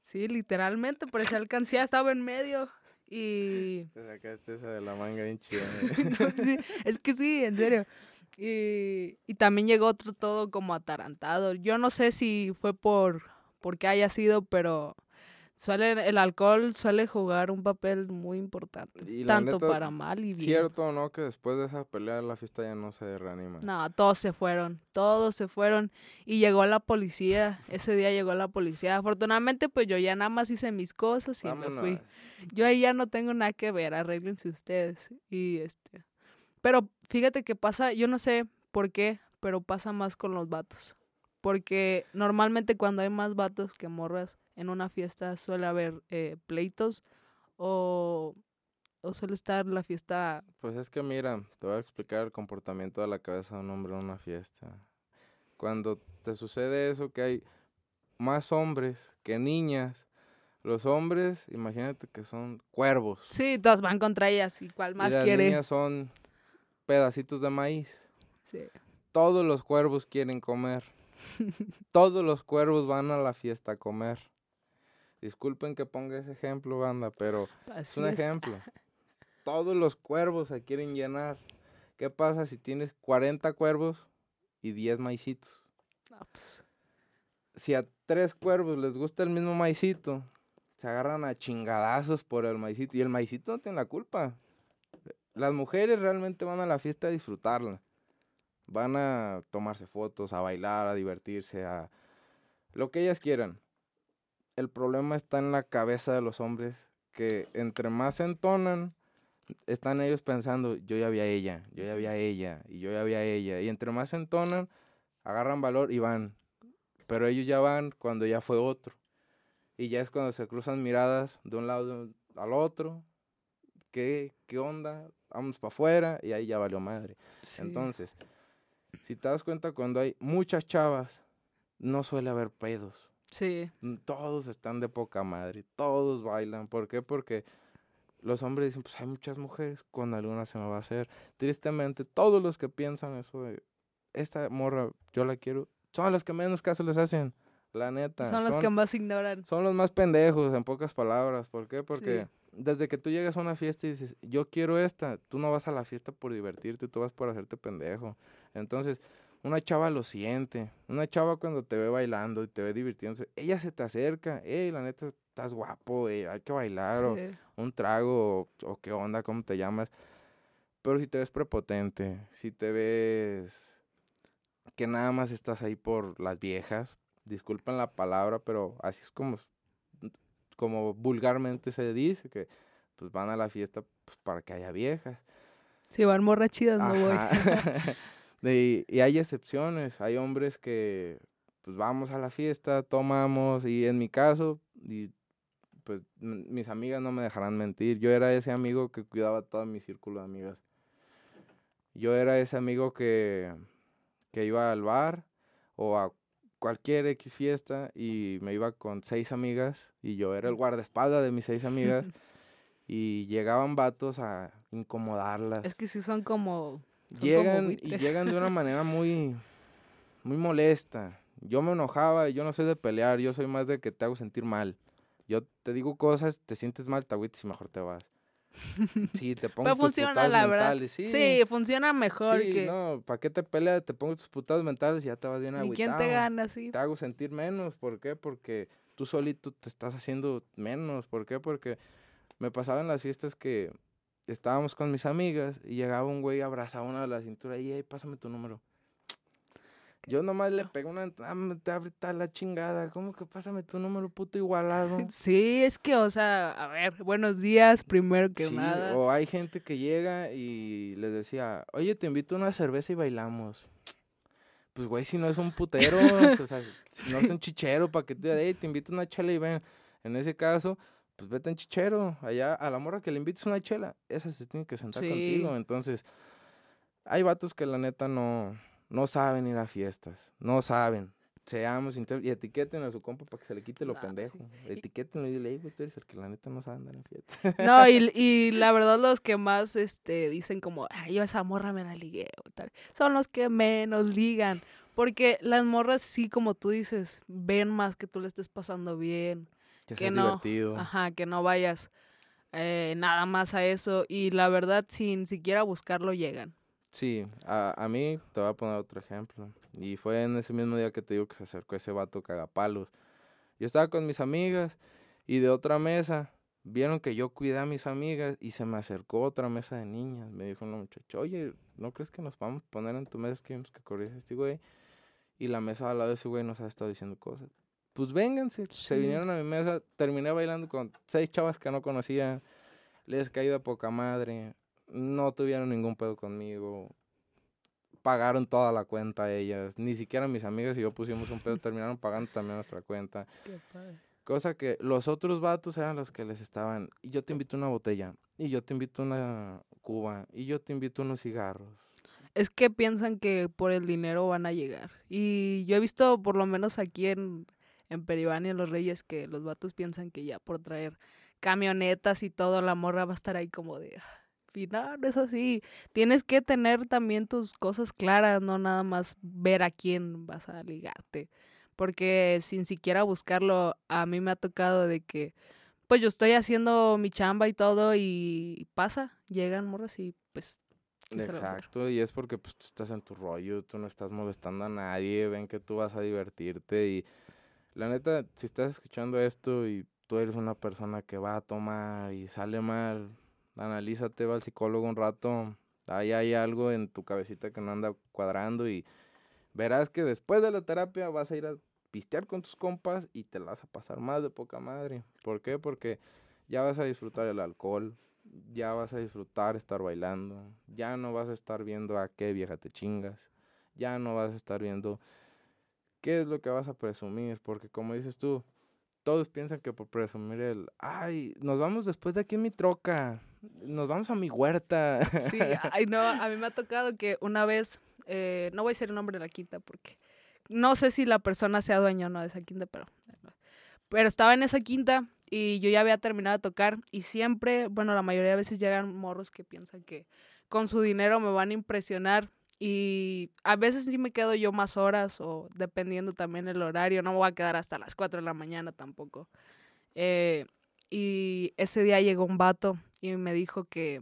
Speaker 2: Sí, literalmente parecía alcancía, estaba en medio. Y.
Speaker 1: Te sacaste esa de la manga bien chida.
Speaker 2: sí, es que sí, en serio. Y, y también llegó otro todo como atarantado. Yo no sé si fue por porque haya sido, pero suele el alcohol suele jugar un papel muy importante, tanto para mal y bien.
Speaker 1: Cierto o no que después de esa pelea la fiesta ya no se reanima.
Speaker 2: No, todos se fueron, todos se fueron y llegó la policía, ese día llegó la policía. Afortunadamente pues yo ya nada más hice mis cosas y me fui. Yo ahí ya no tengo nada que ver, arréglense ustedes y este pero fíjate que pasa, yo no sé por qué, pero pasa más con los vatos. Porque normalmente cuando hay más vatos que morras en una fiesta suele haber eh, pleitos o, o suele estar la fiesta...
Speaker 1: Pues es que mira, te voy a explicar el comportamiento de la cabeza de un hombre en una fiesta. Cuando te sucede eso que hay más hombres que niñas, los hombres, imagínate que son cuervos.
Speaker 2: Sí, todos van contra ellas y cuál más
Speaker 1: y las
Speaker 2: quiere.
Speaker 1: niñas son pedacitos de maíz. Sí. Todos los cuervos quieren comer. Todos los cuervos van a la fiesta a comer. Disculpen que ponga ese ejemplo, banda, pero es un ejemplo. Todos los cuervos se quieren llenar. ¿Qué pasa si tienes 40 cuervos y 10 maicitos?
Speaker 2: pues.
Speaker 1: si a tres cuervos les gusta el mismo maicito, se agarran a chingadazos por el maicito. Y el maicito no tiene la culpa. Las mujeres realmente van a la fiesta a disfrutarla. Van a tomarse fotos, a bailar, a divertirse, a lo que ellas quieran. El problema está en la cabeza de los hombres, que entre más se entonan, están ellos pensando, yo ya vi a ella, yo ya vi a ella, y yo ya vi a ella. Y entre más se entonan, agarran valor y van. Pero ellos ya van cuando ya fue otro. Y ya es cuando se cruzan miradas de un lado al otro. ¿Qué, qué onda? Vamos para afuera y ahí ya valió madre. Entonces, si te das cuenta, cuando hay muchas chavas, no suele haber pedos.
Speaker 2: Sí.
Speaker 1: Todos están de poca madre, todos bailan. ¿Por qué? Porque los hombres dicen, pues hay muchas mujeres, con alguna se me va a hacer. Tristemente, todos los que piensan eso de, esta morra, yo la quiero, son los que menos caso les hacen. La neta.
Speaker 2: Son los que más ignoran.
Speaker 1: Son los más pendejos, en pocas palabras. ¿Por qué? Porque desde que tú llegas a una fiesta y dices, yo quiero esta, tú no vas a la fiesta por divertirte, tú vas por hacerte pendejo. Entonces, una chava lo siente. Una chava cuando te ve bailando y te ve divirtiéndose, ella se te acerca. Ey, la neta, estás guapo, hay que bailar. O un trago, o, qué onda, cómo te llamas. Pero si te ves prepotente, si te ves que nada más estás ahí por las viejas, disculpen la palabra, pero así es como, como vulgarmente se dice, que pues van a la fiesta pues, para que haya viejas.
Speaker 2: Si van morrachidas, no voy.
Speaker 1: y, y, hay excepciones, hay hombres que pues vamos a la fiesta, tomamos, y en mi caso, y pues mis amigas no me dejarán mentir, yo era ese amigo que cuidaba todo mi círculo de amigas. Yo era ese amigo que, que iba al bar o a cualquier X fiesta y me iba con seis amigas y yo era el guardaespaldas de mis seis amigas y llegaban vatos a incomodarlas.
Speaker 2: Es que si son como...
Speaker 1: llegan y llegan de una manera muy, muy molesta. Yo me enojaba y yo no soy de pelear, yo soy más de que te hago sentir mal. Yo te digo cosas, te sientes mal, te agüites y mejor te vas. Sí, te pongo Pero funciona, la verdad.
Speaker 2: Sí. funciona mejor sí,
Speaker 1: no, ¿para qué te peleas? Te pongo tus putados mentales y ya te vas bien agüitado.
Speaker 2: ¿Y quién te gana, sí?
Speaker 1: Te hago sentir menos, ¿por qué? Porque tú solito te estás haciendo menos, ¿por qué? Porque me pasaba en las fiestas que estábamos con mis amigas y llegaba un güey abrazaba una de la cintura y, hey, pásame tu número. Yo nomás le pego una, ah, te abre la chingada, ¿cómo que pásame tu número puto igualado?
Speaker 2: Sí, es que, o sea, a ver, buenos días, primero que
Speaker 1: sí,
Speaker 2: nada.
Speaker 1: O hay gente que llega y les decía, oye, te invito a una cerveza y bailamos. Pues, güey, si no es un putero, o sea, si no es un chichero, para que te, te invito a una chela y ven. En ese caso, pues vete en chichero, allá a la morra que le invites una chela, esa se tiene que sentar contigo. Entonces, hay vatos que la neta no, no saben ir a fiestas, no saben. Seamos y etiqueten a su compa para que se le quite lo pendejo. Etiqueten y dile, tú eres el que la neta no sabe andar en fiestas.
Speaker 2: No, y, y la verdad los que más este dicen como, ay, yo esa morra me la ligué o tal, son los que menos ligan. Porque las morras sí, como tú dices, ven más que tú le estés pasando bien.
Speaker 1: Que, que no, divertido.
Speaker 2: Ajá, que no vayas eh, nada más a eso. Y la verdad, sin siquiera buscarlo, llegan.
Speaker 1: Sí, a, a mí te voy a poner otro ejemplo. Y fue en ese mismo día que te digo que se acercó ese vato cagapalos. Yo estaba con mis amigas y de otra mesa vieron que yo cuidé a mis amigas y se me acercó otra mesa de niñas. Me dijo una muchacha, oye, ¿no crees que nos vamos a poner en tu mesa que que corrías este güey? Y la mesa al lado de ese güey nos ha estado diciendo cosas. Pues vénganse, se vinieron a mi mesa, terminé bailando con seis chavas que no conocía, les caí de poca madre, no tuvieron ningún pedo conmigo. Pagaron toda la cuenta ellas. Ni siquiera mis amigas y yo pusimos un pedo, terminaron pagando también nuestra cuenta. Cosa que los otros vatos eran los que les estaban. Y yo te invito una botella. Y yo te invito una cuba. Y yo te invito unos cigarros.
Speaker 2: Es que piensan que por el dinero van a llegar. Y yo he visto, por lo menos aquí en, en Peribania, Los Reyes, que los vatos piensan que ya por traer camionetas y todo, la morra va a estar ahí como de y no, no es así. Tienes que tener también tus cosas claras, no nada más ver a quién vas a ligarte. Porque sin siquiera buscarlo, a mí me ha tocado de que, pues yo estoy haciendo mi chamba y todo y pasa, llegan morras y pues...
Speaker 1: Exacto, y es porque pues tú estás en tu rollo, tú no estás molestando a nadie, ven que tú vas a divertirte y La neta, si estás escuchando esto y tú eres una persona que va a tomar y sale mal, analízate, va al psicólogo un rato, ahí hay algo en tu cabecita que no anda cuadrando y verás que después de la terapia vas a ir a pistear con tus compas y te la vas a pasar más de poca madre. ¿Por qué? Porque ya vas a disfrutar el alcohol, ya vas a disfrutar estar bailando, ya no vas a estar viendo a qué vieja te chingas, ya no vas a estar viendo qué es lo que vas a presumir, porque como dices tú, todos piensan que por presumir el, ay, nos vamos después de aquí en mi troca, nos vamos a mi huerta.
Speaker 2: Sí, ay, no, a mí me ha tocado que una vez, eh, no voy a decir el nombre de la quinta porque no sé si la persona sea dueño o no de esa quinta, pero, pero estaba en esa quinta y yo ya había terminado de tocar y siempre, bueno, la mayoría de veces llegan morros que piensan que con su dinero me van a impresionar y a veces sí me quedo yo más horas o dependiendo también el horario, no me voy a quedar hasta las 4 de la mañana tampoco. Eh, y ese día llegó un vato y me dijo que,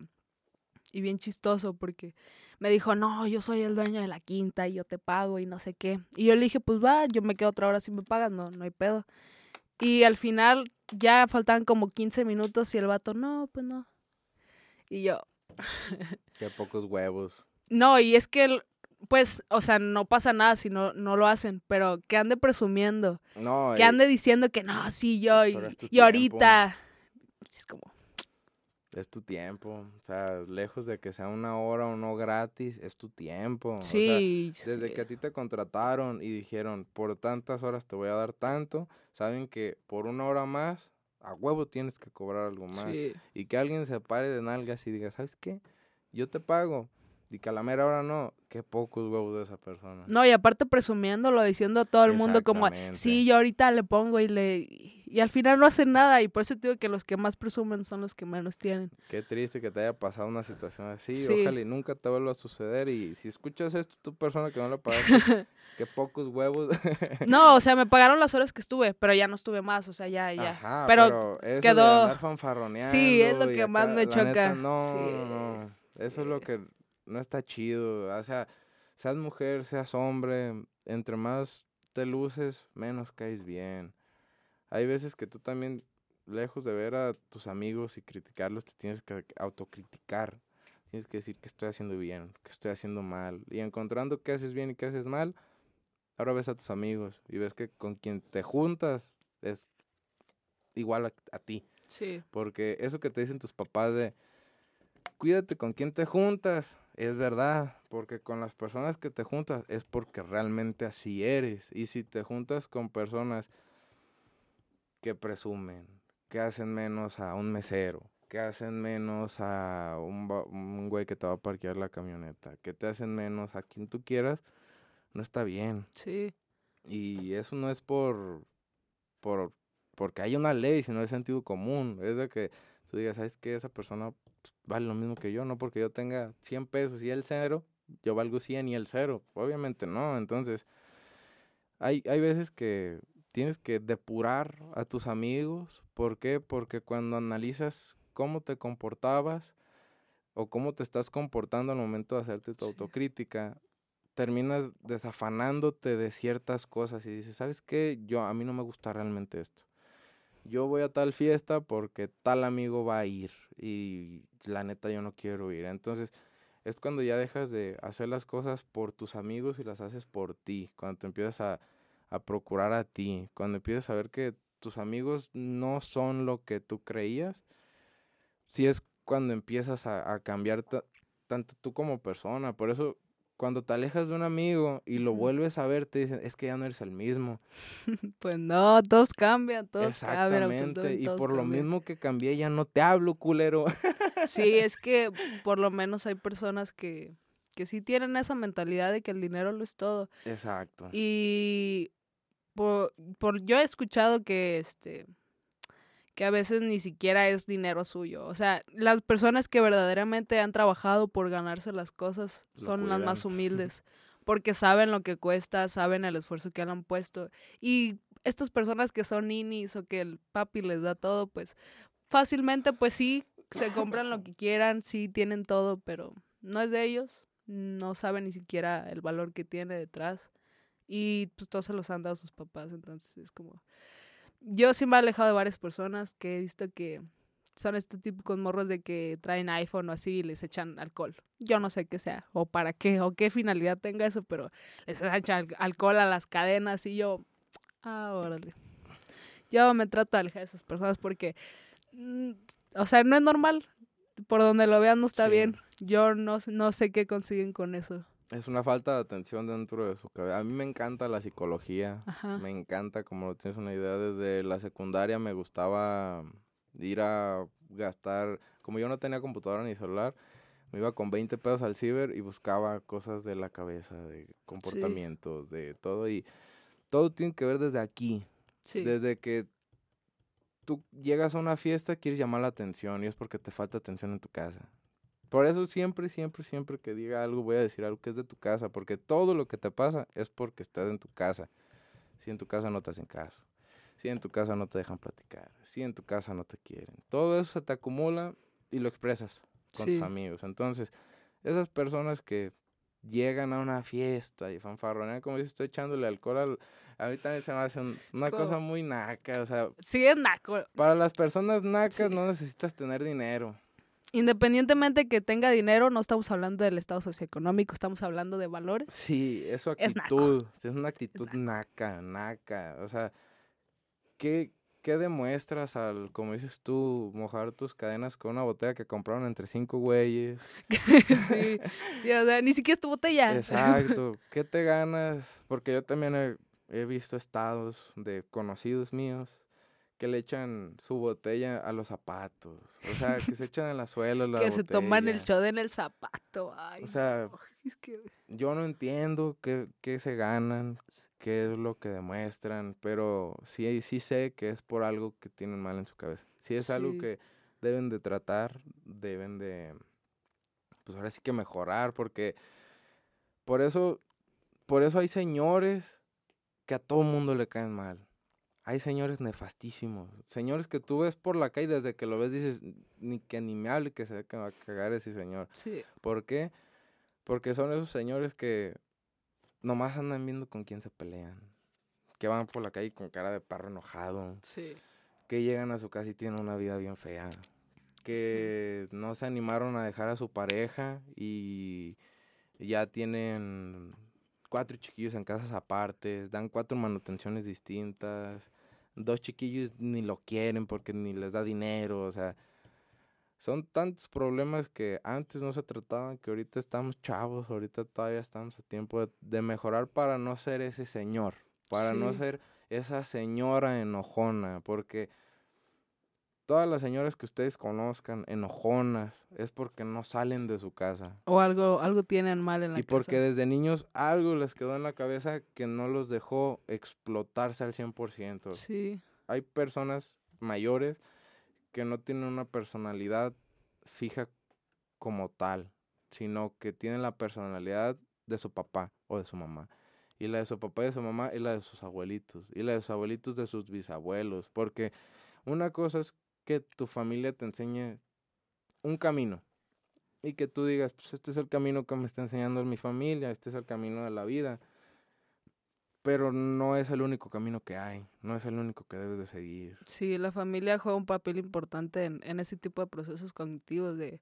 Speaker 2: y bien chistoso porque me dijo, no, yo soy el dueño de la quinta y yo te pago y no sé qué. Y yo le dije, pues va, yo me quedo otra hora si me pagas, no, no hay pedo. Y al final ya faltaban como 15 minutos y el vato, no, pues no. Y yo...
Speaker 1: Qué pocos huevos.
Speaker 2: No, y es que, pues, o sea, no pasa nada si no, no lo hacen, pero que ande presumiendo. No. Que eh, ande diciendo que no, sí, yo, y, y ahorita. Es como,
Speaker 1: es tu tiempo. O sea, lejos de que sea una hora o no gratis, es tu tiempo.
Speaker 2: Sí.
Speaker 1: O sea, desde que a ti te contrataron y dijeron, por tantas horas te voy a dar tanto, saben que por una hora más, a huevo tienes que cobrar algo más. Y que alguien se pare de nalgas y diga, ¿sabes qué? Yo te pago. Y que a la mera hora no, qué pocos huevos de esa persona.
Speaker 2: No, y aparte presumiéndolo, diciendo a todo el mundo como, sí, yo ahorita le pongo y le... Y al final no hacen nada y por eso te digo que los que más presumen son los que menos tienen.
Speaker 1: Qué triste que te haya pasado una situación así, ojalá y nunca te vuelva a suceder y si escuchas esto, tu persona que no le pagaste, qué pocos huevos.
Speaker 2: no, o sea, me pagaron las horas que estuve, pero ya no estuve más, o sea, ya, ya.
Speaker 1: Ajá, pero, eso quedó... De
Speaker 2: sí, es lo que más me choca.
Speaker 1: no, no, eso es lo que no está chido. O sea, seas mujer, seas hombre, entre más te luces, menos caes bien. Hay veces que tú también, lejos de ver a tus amigos y criticarlos, te tienes que autocriticar. Tienes que decir que estoy haciendo bien, que estoy haciendo mal. Y encontrando qué haces bien y qué haces mal, ahora ves a tus amigos y ves que con quien te juntas es igual a, a ti.
Speaker 2: Sí.
Speaker 1: Porque eso que te dicen tus papás de, cuídate con quién te juntas, es verdad, porque con las personas que te juntas es porque realmente así eres. Y si te juntas con personas que presumen, que hacen menos a un mesero, que hacen menos a un, un güey que te va a parquear la camioneta, que te hacen menos a quien tú quieras, no está bien.
Speaker 2: Sí.
Speaker 1: Y eso no es por, por porque hay una ley, sino es sentido común. Es de que tú digas, ¿sabes qué? Esa persona vale lo mismo que yo, no porque yo tenga 100 pesos y él cero, yo valgo 100 y él cero. Obviamente no, entonces hay, hay veces que tienes que depurar a tus amigos. ¿Por qué? Porque cuando analizas cómo te comportabas o cómo te estás comportando al momento de hacerte tu autocrítica, terminas desafanándote de ciertas cosas y dices, ¿sabes qué? Yo a mí no me gusta realmente esto yo voy a tal fiesta porque tal amigo va a ir y la neta yo no quiero ir. Entonces es cuando ya dejas de hacer las cosas por tus amigos y las haces por ti, cuando te empiezas a, procurar a ti, cuando empiezas a ver que tus amigos no son lo que tú creías, sí es cuando empiezas a, a cambiar tanto tú como persona. Por eso cuando te alejas de un amigo y lo vuelves a ver, te dicen, es que ya no eres el mismo.
Speaker 2: pues no, todos cambian, todos
Speaker 1: Exactamente, y por lo mismo que cambié, ya no te hablo, culero.
Speaker 2: sí, es que por lo menos hay personas que, que sí tienen esa mentalidad de que el dinero lo es todo.
Speaker 1: Exacto.
Speaker 2: Y por, por yo he escuchado que este que a veces ni siquiera es dinero suyo. O sea, las personas que verdaderamente han trabajado por ganarse las cosas son las más humildes, porque saben lo que cuesta, saben el esfuerzo que han puesto. Y estas personas que son ninis o que el papi les da todo, pues fácilmente, pues sí, se compran lo que quieran, sí tienen todo, pero no es de ellos, no saben ni siquiera el valor que tiene detrás. Y pues todos se los han dado sus papás, entonces es como... Yo sí me he alejado de varias personas que he visto que son estos típicos morros de que traen iPhone o así y les echan alcohol. Yo no sé qué sea, o para qué, o qué finalidad tenga eso, pero les echan alcohol a las cadenas y yo, ah, órale. Yo me trato de alejar de esas personas porque, mm, o sea, no es normal. Por donde lo vean no está bien. Yo no, no sé qué consiguen con eso.
Speaker 1: Es una falta de atención dentro de su cabeza. A mí me encanta la psicología. Me encanta, como tienes una idea, desde la secundaria me gustaba ir a gastar, como yo no tenía computadora ni celular, me iba con 20 pesos al ciber y buscaba cosas de la cabeza, de comportamientos, de todo. Y todo tiene que ver desde aquí. Desde que tú llegas a una fiesta, quieres llamar la atención y es porque te falta atención en tu casa. Por eso siempre, siempre, siempre que diga algo, voy a decir algo que es de tu casa, porque todo lo que te pasa es porque estás en tu casa. Si en tu casa no te hacen caso, si en tu casa no te dejan platicar, si en tu casa no te quieren, todo eso se te acumula y lo expresas con tus amigos. Entonces, esas personas que llegan a una fiesta y fanfarronean como si estoy echándole alcohol al, a mí también se me hace una cosa muy naca, o sea.
Speaker 2: Sí, es naco.
Speaker 1: Para las personas nacas no necesitas tener dinero.
Speaker 2: Independientemente que tenga dinero, no estamos hablando del estado socioeconómico, estamos hablando de valores.
Speaker 1: Sí, es su actitud. Es, una actitud naca, naca. O sea, ¿qué, ¿qué demuestras al, como dices tú, mojar tus cadenas con una botella que compraron entre cinco güeyes?
Speaker 2: sí, sí, o sea, ni siquiera es tu botella.
Speaker 1: Exacto. ¿Qué te ganas? Porque yo también he, he visto estados de conocidos míos que le echan su botella a los zapatos. O sea, que se echan en la suela la
Speaker 2: Que se toman el chode en el zapato. Ay,
Speaker 1: o sea, yo no entiendo qué, qué, se ganan, qué es lo que demuestran, pero sí, sí sé que es por algo que tienen mal en su cabeza. Si es algo que deben de tratar, deben de, pues ahora sí que mejorar, porque por eso, por eso hay señores que a todo mundo le caen mal hay señores nefastísimos. Señores que tú ves por la calle desde que lo ves dices, ni que ni me hable que se va a cagar ese señor. Sí. ¿Por qué? Porque son esos señores que nomás andan viendo con quién se pelean. Que van por la calle con cara de perro enojado. Sí. Que llegan a su casa y tienen una vida bien fea. Que no se animaron a dejar a su pareja y ya tienen cuatro chiquillos en casas aparte, dan cuatro manutenciones distintas, dos chiquillos ni lo quieren porque ni les da dinero, o sea, son tantos problemas que antes no se trataban, que ahorita estamos chavos, ahorita todavía estamos a tiempo de, mejorar para no ser ese señor, para no ser esa señora enojona, porque todas las señoras que ustedes conozcan enojonas es porque no salen de su casa.
Speaker 2: O algo, algo tienen mal en la
Speaker 1: casa. Y porque desde niños algo les quedó en la cabeza que no los dejó explotarse al 100%. Sí. Hay personas mayores que no tienen una personalidad fija como tal, sino que tienen la personalidad de su papá o de su mamá. Y la de su papá y de su mamá y la de sus abuelitos. Y la de sus abuelitos de sus bisabuelos. Porque una cosa es que tu familia te enseñe un camino y que tú digas, pues este es el camino que me está enseñando mi familia, este es el camino de la vida. Pero no es el único camino que hay, no es el único que debes de seguir.
Speaker 2: Sí, la familia juega un papel importante en, en ese tipo de procesos cognitivos de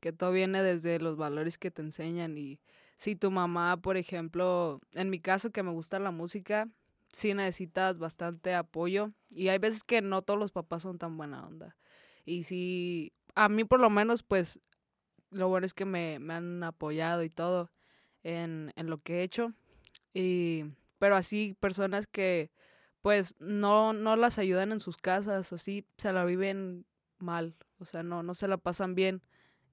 Speaker 2: que todo viene desde los valores que te enseñan y si tu mamá, por ejemplo, en mi caso que me gusta la música, sí necesitas bastante apoyo y hay veces que no todos los papás son tan buena onda. Y sí, a mí por lo menos, pues lo bueno es que me, me han apoyado y todo en, en, lo que he hecho. Y, pero así, personas que pues no, no las ayudan en sus casas o así, se la viven mal, o sea, no, no se la pasan bien.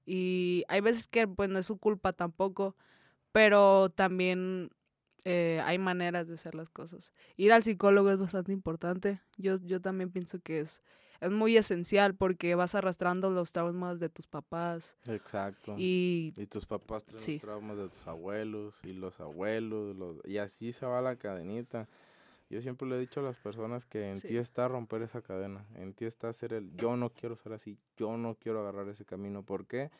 Speaker 2: Y hay veces que pues no es su culpa tampoco, pero también eh, hay maneras de hacer las cosas. Ir al psicólogo es bastante importante. Yo, yo también pienso que es, es muy esencial porque vas arrastrando los traumas de tus papás.
Speaker 1: Exacto. Y, tus papás traen los traumas de tus abuelos y los abuelos. Los, y así se va la cadenita. Yo siempre le he dicho a las personas que en ti está romper esa cadena. En ti está hacer el yo no quiero ser así. Yo no quiero agarrar ese camino. ¿Por qué? Porque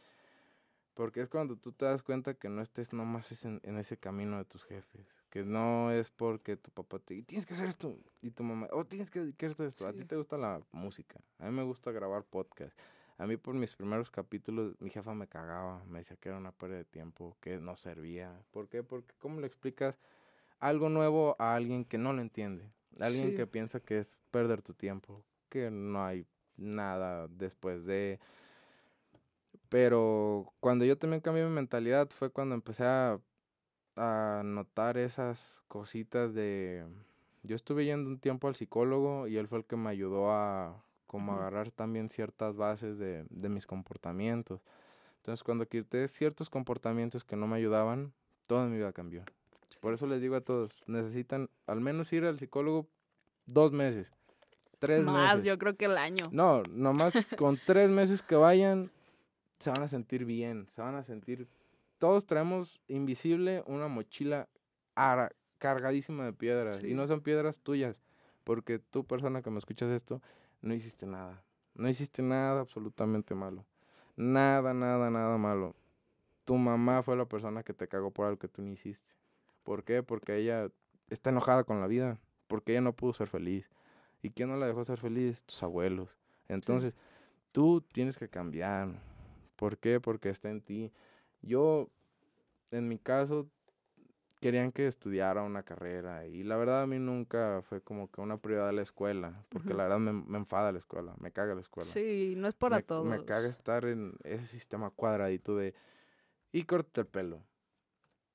Speaker 1: es cuando tú te das cuenta que no estés nomás en, en ese camino de tus jefes. Que no es porque tu papá te dice, tienes que hacer esto. Y tu mamá, oh, tienes que dedicarte a esto. A ti te gusta la música. A mí me gusta grabar podcast. A mí por mis primeros capítulos mi jefa me cagaba. Me decía que era una pérdida de tiempo, que no servía. ¿Por qué? Porque ¿cómo le explicas algo nuevo a alguien que no lo entiende? Alguien que piensa que es perder tu tiempo. Que no hay nada después de pero cuando yo también cambié mi mentalidad fue cuando empecé a, notar esas cositas de... Yo estuve yendo un tiempo al psicólogo y él fue el que me ayudó a como agarrar también ciertas bases de, de mis comportamientos. Entonces cuando quité ciertos comportamientos que no me ayudaban, toda mi vida cambió. Por eso les digo a todos, necesitan al menos ir al psicólogo dos meses, tres meses.
Speaker 2: Más, yo creo que el año.
Speaker 1: No, nomás con tres meses que vayan, se van a sentir bien, se van a sentir... Todos traemos invisible una mochila cargadísima de piedras y no son piedras tuyas, porque tú persona que me escuchas esto, no hiciste nada, no hiciste nada absolutamente malo, nada, nada, nada malo. Tu mamá fue la persona que te cagó por algo que tú no hiciste. ¿Por qué? Porque ella está enojada con la vida, porque ella no pudo ser feliz. ¿Y quién no la dejó ser feliz? Tus abuelos. Entonces, tú tienes que cambiar ¿Por qué? Porque está en ti. Yo, en mi caso, querían que estudiara una carrera y la verdad a mí nunca fue como que una prioridad de la escuela, porque la verdad me, enfada la escuela, me caga la escuela.
Speaker 2: Sí, no es para todos.
Speaker 1: Me caga estar en ese sistema cuadradito de y corta el pelo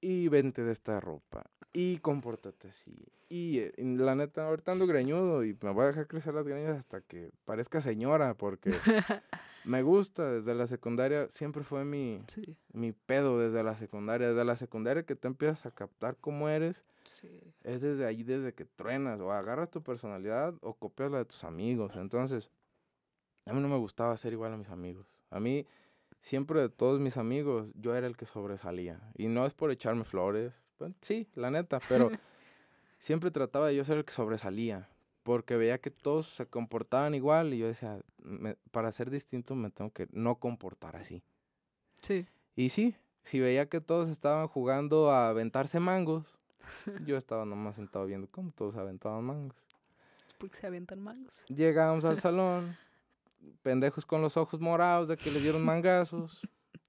Speaker 1: y vente de esta ropa y compórtate así. Y, eh, la neta, ahorita ando greñudo y me voy a dejar crecer las greñas hasta que parezca señora, porque me gusta desde la secundaria, siempre fue mi, mi pedo desde la secundaria. Desde la secundaria que tú empiezas a captar cómo eres, es desde ahí, desde que truenas, o agarras tu personalidad o copias la de tus amigos. Entonces, a mí no me gustaba ser igual a mis amigos. A mí siempre de todos mis amigos, yo era el que sobresalía. Y no es por echarme flores, pues, sí, la neta, pero siempre trataba de yo ser el que sobresalía. Porque veía que todos se comportaban igual y yo decía, para ser distinto me tengo que no comportar así.
Speaker 2: Sí.
Speaker 1: Y sí, si veía que todos estaban jugando a aventarse mangos, yo estaba nomás sentado viendo cómo todos aventaban mangos.
Speaker 2: Porque se aventan mangos.
Speaker 1: Llegábamos al salón pendejos con los ojos morados de que les dieron mangazos.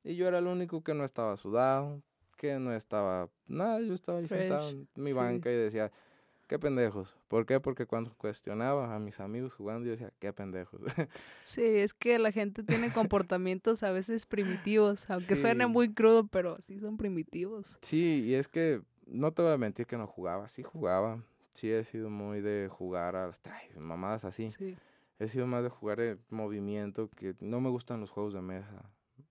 Speaker 1: y yo era el único que no estaba sudado, que no estaba nada, yo estaba ahí sentado en mi banca y decía, qué pendejos. ¿Por qué? Porque cuando cuestionaba a mis amigos jugando, yo decía, qué pendejos.
Speaker 2: Sí, es que la gente tiene comportamientos a veces primitivos, aunque suene muy crudo, pero sí son primitivos.
Speaker 1: Sí, y es que no te voy a mentir que no jugaba, sí jugaba. Sí he sido muy de jugar a las traes, mamadas así. Sí he sido más de jugar en movimiento, que no me gustan los juegos de mesa.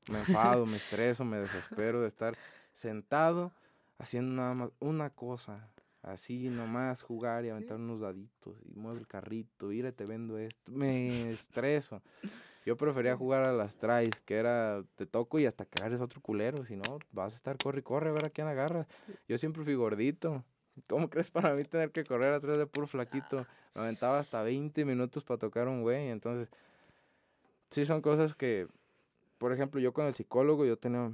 Speaker 1: Me enfado, me estreso, me desespero de estar sentado haciendo nada más una cosa. Así nomás jugar y aventar unos daditos y mueve el carrito, ir te vendo esto. Me estreso. Yo prefería jugar a las tries, que era te toco y hasta que agarres otro culero, si no vas a estar corre y corre a ver a quién agarras. Yo siempre fui gordito. ¿Cómo crees para mí tener que correr atrás de puro flaquito? Me aventaba hasta 20 minutos para tocar un güey. Entonces, sí son cosas que, por ejemplo, yo con el psicólogo, yo tenía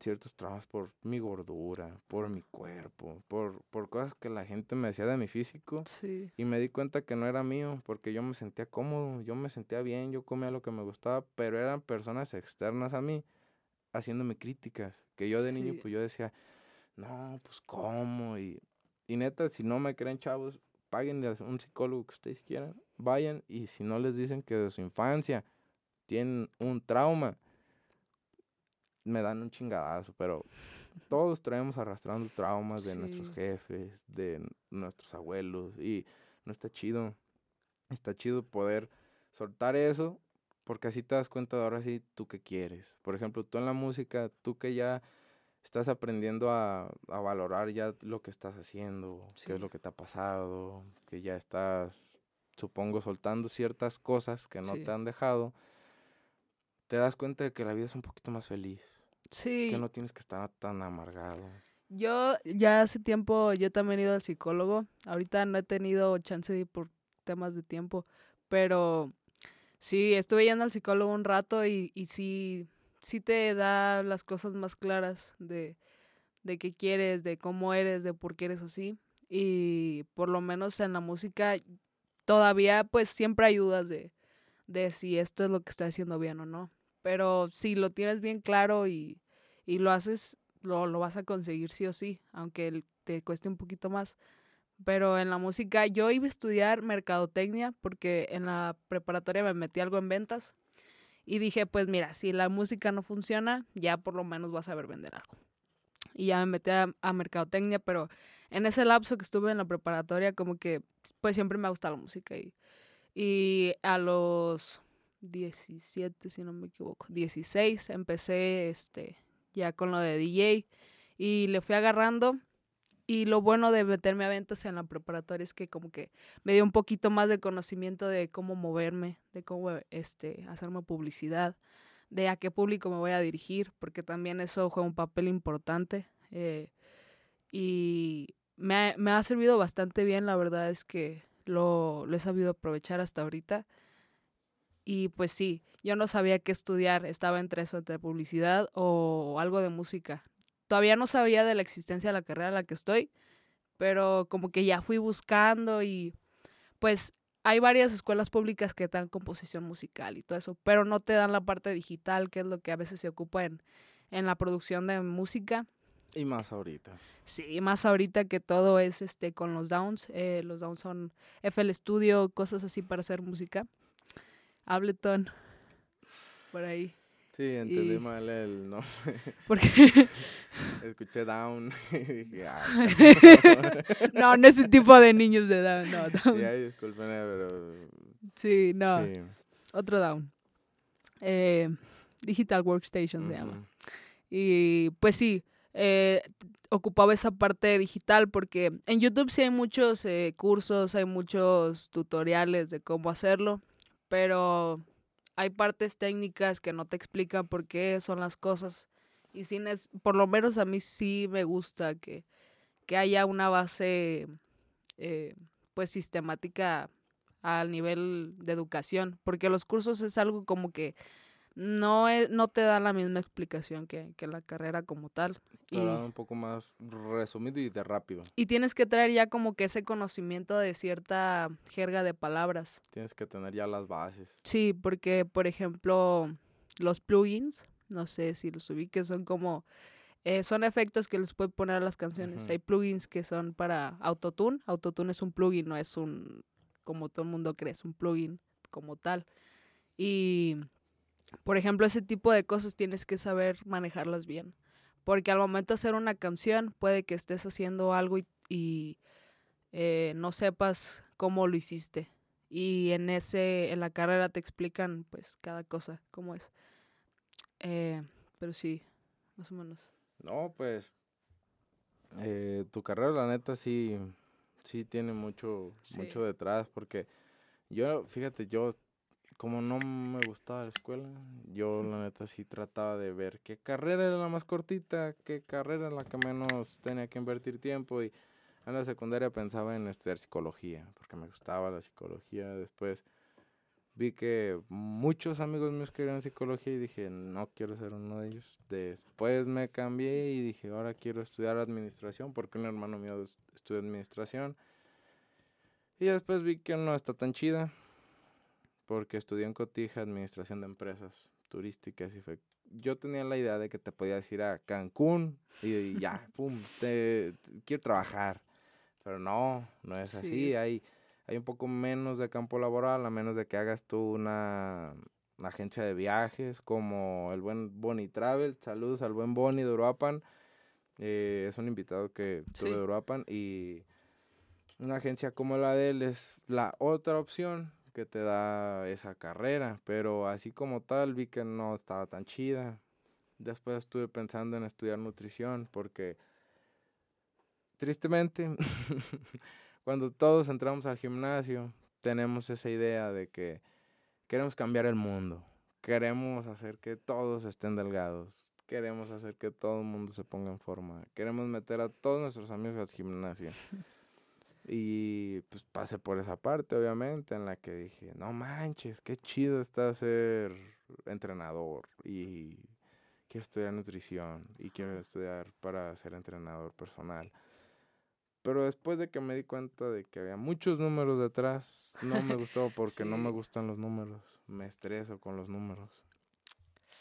Speaker 1: ciertos traumas por mi gordura, por mi cuerpo, por, por cosas que la gente me decía de mi físico. Sí. Y me di cuenta que no era mío, porque yo me sentía cómodo, yo me sentía bien, yo comía lo que me gustaba, pero eran personas externas a mí haciéndome críticas, que yo de niño pues yo decía, no, pues cómo, y y neta, si no me creen chavos, paguen a un psicólogo que ustedes quieran, vayan y si no les dicen que de su infancia tienen un trauma, me dan un chingadazo, pero todos traemos arrastrando traumas de nuestros jefes, de nuestros abuelos y no está chido. Está chido poder soltar eso porque así te das cuenta de ahora sí tú qué quieres. Por ejemplo, tú en la música, tú que ya estás aprendiendo a, a, valorar ya lo que estás haciendo, qué es lo que te ha pasado, que ya estás, supongo, soltando ciertas cosas que no te han dejado, te das cuenta de que la vida es un poquito más feliz. Sí. Que no tienes que estar tan amargado.
Speaker 2: Yo ya hace tiempo, yo también he ido al psicólogo. Ahorita no he tenido chance de ir por temas de tiempo, pero sí, estuve yendo al psicólogo un rato y, y sí sí te da las cosas más claras de, de qué quieres, de cómo eres, de por qué eres así. Y por lo menos en la música todavía pues siempre hay dudas de, de si esto es lo que está haciendo bien o no. Pero si lo tienes bien claro y, y lo haces, lo, lo vas a conseguir sí o sí, aunque te cueste un poquito más. Pero en la música yo iba a estudiar mercadotecnia porque en la preparatoria me metí algo en ventas y dije, pues mira, si la música no funciona, ya por lo menos vas a saber vender algo. Y ya me metí a, a mercadotecnia, pero en ese lapso que estuve en la preparatoria, como que pues siempre me ha gustado la música y, y a los 17, si no me equivoco, 16, empecé este ya con lo de DJ y le fui agarrando y lo bueno de meterme a ventas en la preparatoria es que como que me dio un poquito más de conocimiento de cómo moverme, de cómo este, hacerme publicidad, de a qué público me voy a dirigir, porque también eso juega un papel importante. Eh, y me ha, me ha, servido bastante bien, la verdad es que lo, lo he sabido aprovechar hasta ahorita. Y pues sí, yo no sabía qué estudiar, estaba entre eso, entre publicidad o algo de música. Todavía no sabía de la existencia de la carrera en la que estoy, pero como que ya fui buscando y pues hay varias escuelas públicas que dan composición musical y todo eso, pero no te dan la parte digital, que es lo que a veces se ocupa en, en la producción de música.
Speaker 1: Y más ahorita.
Speaker 2: Sí, más ahorita que todo es este con los Downs. Eh, los Downs son FL Studio, cosas así para hacer música. Ableton, por ahí.
Speaker 1: Sí, entendí y... mal el nombre.
Speaker 2: ¿Por qué?
Speaker 1: Escuché Down y dije,
Speaker 2: no, no ese tipo de niños de Down, no. Down.
Speaker 1: Disculpen, pero...
Speaker 2: Sí, no. Sí. Otro Down. Eh, Digital Workstation uh -huh. se llama. Y pues sí, eh, ocupaba esa parte digital porque en YouTube sí hay muchos eh, cursos, hay muchos tutoriales de cómo hacerlo, pero hay partes técnicas que no te explican por qué son las cosas. Y sin es, por lo menos a mí sí me gusta que, que haya una base eh, pues sistemática al nivel de educación, porque los cursos es algo como que no, es, no te dan la misma explicación que, que la carrera como tal.
Speaker 1: Te y, un poco más resumido y de rápido.
Speaker 2: Y tienes que traer ya como que ese conocimiento de cierta jerga de palabras.
Speaker 1: Tienes que tener ya las bases.
Speaker 2: Sí, porque por ejemplo los plugins, no sé si los ubiques, son como... Eh, son efectos que les puedes poner a las canciones. Uh -huh. Hay plugins que son para Autotune. Autotune es un plugin, no es un, como todo el mundo cree, es un plugin como tal. Y por ejemplo, ese tipo de cosas tienes que saber manejarlas bien. Porque al momento de hacer una canción, puede que estés haciendo algo y, y eh, no sepas cómo lo hiciste. Y en ese, en la carrera te explican pues cada cosa, cómo es. Eh, pero sí, más o menos.
Speaker 1: No, pues eh, tu carrera la neta sí, sí tiene mucho, sí. mucho detrás. Porque yo, fíjate, yo como no me gustaba la escuela, yo la neta sí trataba de ver qué carrera era la más cortita, qué carrera era la que menos tenía que invertir tiempo y en la secundaria pensaba en estudiar psicología, porque me gustaba la psicología. Después vi que muchos amigos míos querían psicología y dije, no quiero ser uno de ellos. Después me cambié y dije, ahora quiero estudiar administración, porque un hermano mío estudia administración. Y después vi que no está tan chida porque estudié en Cotija Administración de Empresas Turísticas y fue, yo tenía la idea de que te podías ir a Cancún y, y ya, pum, te, te, quiero trabajar. Pero no, no es así, sí. hay, hay un poco menos de campo laboral, a menos de que hagas tú una, una agencia de viajes como el buen Bonnie Travel, saludos al buen Bonnie de Uruapan, eh, es un invitado que tuve sí. de Uruapan y una agencia como la de él es la otra opción que te da esa carrera, pero así como tal vi que no estaba tan chida. Después estuve pensando en estudiar nutrición porque tristemente cuando todos entramos al gimnasio tenemos esa idea de que queremos cambiar el mundo, queremos hacer que todos estén delgados, queremos hacer que todo el mundo se ponga en forma, queremos meter a todos nuestros amigos al gimnasio. Y pues pasé por esa parte, obviamente, en la que dije, no manches, qué chido está ser entrenador. Y quiero estudiar nutrición y quiero estudiar para ser entrenador personal. Pero después de que me di cuenta de que había muchos números detrás, no me gustó porque no me gustan los números. Me estreso con los números.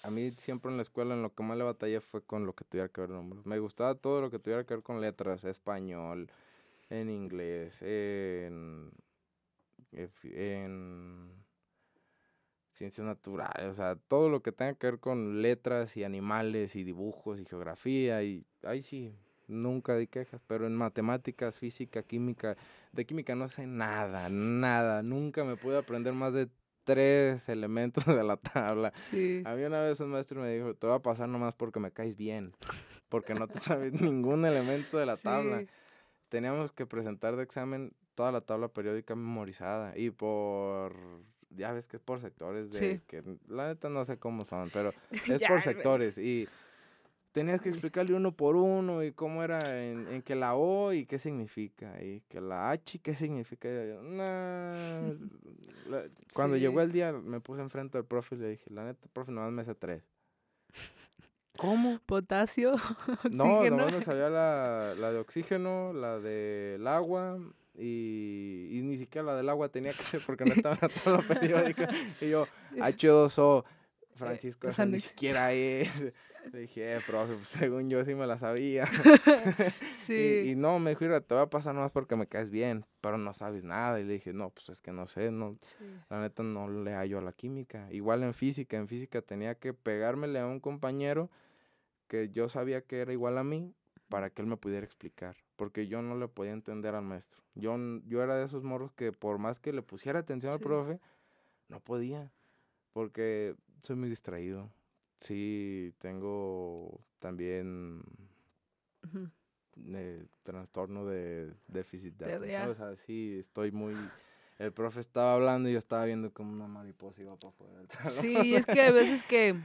Speaker 1: A mí siempre en la escuela en lo que más le batallé fue con lo que tuviera que ver números. Me gustaba todo lo que tuviera que ver con letras, español, en inglés, en, en ciencias naturales, o sea, todo lo que tenga que ver con letras y animales y dibujos y geografía y ahí sí, nunca di quejas, pero en matemáticas, física, química, de química no sé nada, nada, nunca me pude aprender más de tres elementos de la tabla. Sí. A mí una vez un maestro me dijo, te voy a pasar nomás porque me caes bien, porque no te sabes ningún elemento de la tabla. Teníamos que presentar de examen toda la tabla periódica memorizada y por ya ves que es por sectores de que la neta no sé cómo son, pero es por sectores y tenías que explicarle uno por uno y cómo era en, que la O y qué significa y que la H qué significa. cuando llegó el día me puse enfrente al profe y le dije, la neta, profe, nomás me hace tres.
Speaker 2: ¿Cómo? Potasio,
Speaker 1: No, nomás me sabía la, la de oxígeno, la del agua y, y, ni siquiera la del agua tenía que ser porque no estaba en la tabla periódica. Y yo, H2O, Francisco, esa ni siquiera es. Le dije, eh, profe, pues, según yo sí me la sabía. sí. Y, no, me dijo, te voy a pasar nomás porque me caes bien, pero no sabes nada. Y le dije, no, pues es que no sé, no, la neta no le hallo a la química. Igual en física, en física tenía que pegármele a un compañero que yo sabía que era igual a mí para que él me pudiera explicar, porque yo no le podía entender al maestro. Yo, yo era de esos morros que por más que le pusiera atención al profe, no podía, porque soy muy distraído. Sí, tengo también eh, trastorno de déficit de atención. O sea, sí, estoy muy... El profe estaba hablando y yo estaba viendo como una mariposa iba para afuera
Speaker 2: Sí, es que a veces que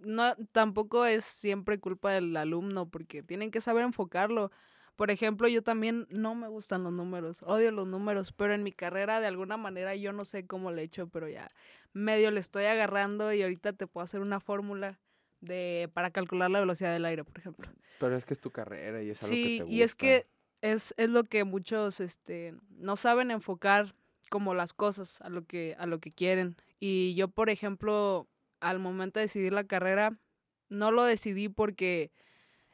Speaker 2: no, tampoco es siempre culpa del alumno, porque tienen que saber enfocarlo. Por ejemplo, yo también no me gustan los números, odio los números, pero en mi carrera de alguna manera yo no sé cómo le he hecho, pero ya medio le estoy agarrando y ahorita te puedo hacer una fórmula de para calcular la velocidad del aire, por ejemplo.
Speaker 1: Pero es que es tu carrera y es algo que te gusta.
Speaker 2: y es que es, es lo que muchos este no saben enfocar como las cosas a lo que a lo que quieren. Y yo, por ejemplo, al momento de decidir la carrera, no lo decidí porque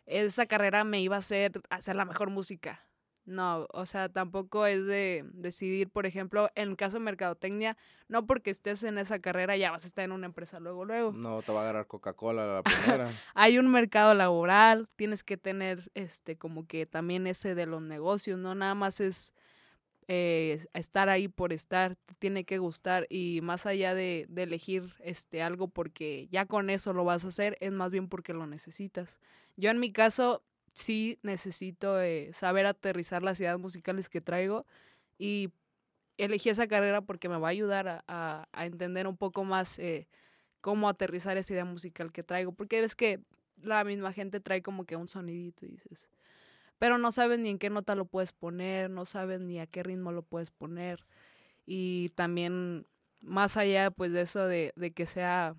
Speaker 2: esa carrera me iba a hacer hacer la mejor música. No, o sea, tampoco es de decidir, por ejemplo, en caso de mercadotecnia, no porque estés en esa carrera ya vas a estar en una empresa luego, luego.
Speaker 1: No, te va a agarrar Coca-Cola la primera.
Speaker 2: Hay un mercado laboral, tienes que tener, este, como que también ese de los negocios, no nada más es eh, estar ahí por estar, tiene que gustar y más allá de, de, elegir este algo porque ya con eso lo vas a hacer, es más bien porque lo necesitas. Yo en mi caso sí necesito eh, saber aterrizar las ideas musicales que traigo y elegí esa carrera porque me va a ayudar a, entender un poco más eh, cómo aterrizar esa idea musical que traigo, porque ves que la misma gente trae como que un sonidito y dices, pero no sabes ni en qué nota lo puedes poner, no sabes ni a qué ritmo lo puedes poner. Y también, más allá pues de eso de, de que sea,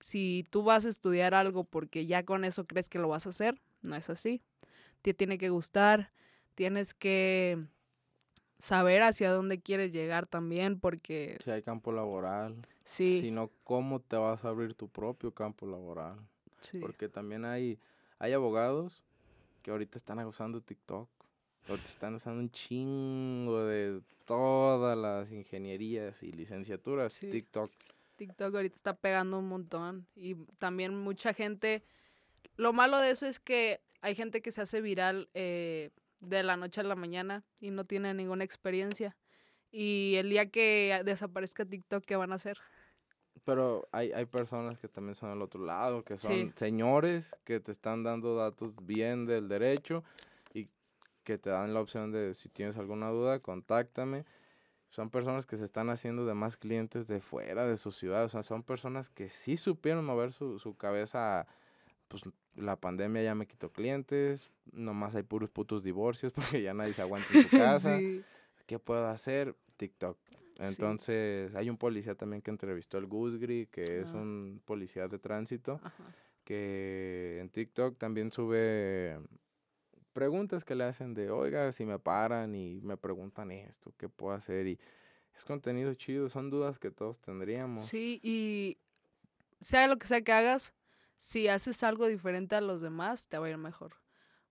Speaker 2: si tú vas a estudiar algo porque ya con eso crees que lo vas a hacer, no es así. Te tiene que gustar, tienes que saber hacia dónde quieres llegar también porque...
Speaker 1: Si hay campo laboral. Sí. Sino cómo te vas a abrir tu propio campo laboral. Sí. Porque también hay, hay abogados que ahorita están usando TikTok. Ahorita están usando un chingo de todas las ingenierías y licenciaturas TikTok.
Speaker 2: TikTok ahorita está pegando un montón. Y también mucha gente. Lo malo de eso es que hay gente que se hace viral eh, de la noche a la mañana y no tiene ninguna experiencia. Y el día que desaparezca TikTok, ¿qué van a hacer?
Speaker 1: Pero hay, hay personas que también son al otro lado, que son señores que te están dando datos bien del derecho y que te dan la opción de si tienes alguna duda, contáctame. Son personas que se están haciendo de más clientes de fuera de su ciudad. O sea, son personas que sí supieron mover su, su cabeza. Pues la pandemia ya me quitó clientes. Nomás hay puros putos divorcios porque ya nadie se aguanta en su casa. ¿Qué puedo hacer? TikTok. Entonces, hay un policía también que entrevistó al Gusgri, que es un policía de tránsito, que en TikTok también sube preguntas que le hacen de, oiga, si me paran y me preguntan esto, ¿qué puedo hacer? Y es contenido chido, son dudas que todos tendríamos.
Speaker 2: Sí, y sea lo que sea que hagas, si haces algo diferente a los demás, te va a ir mejor.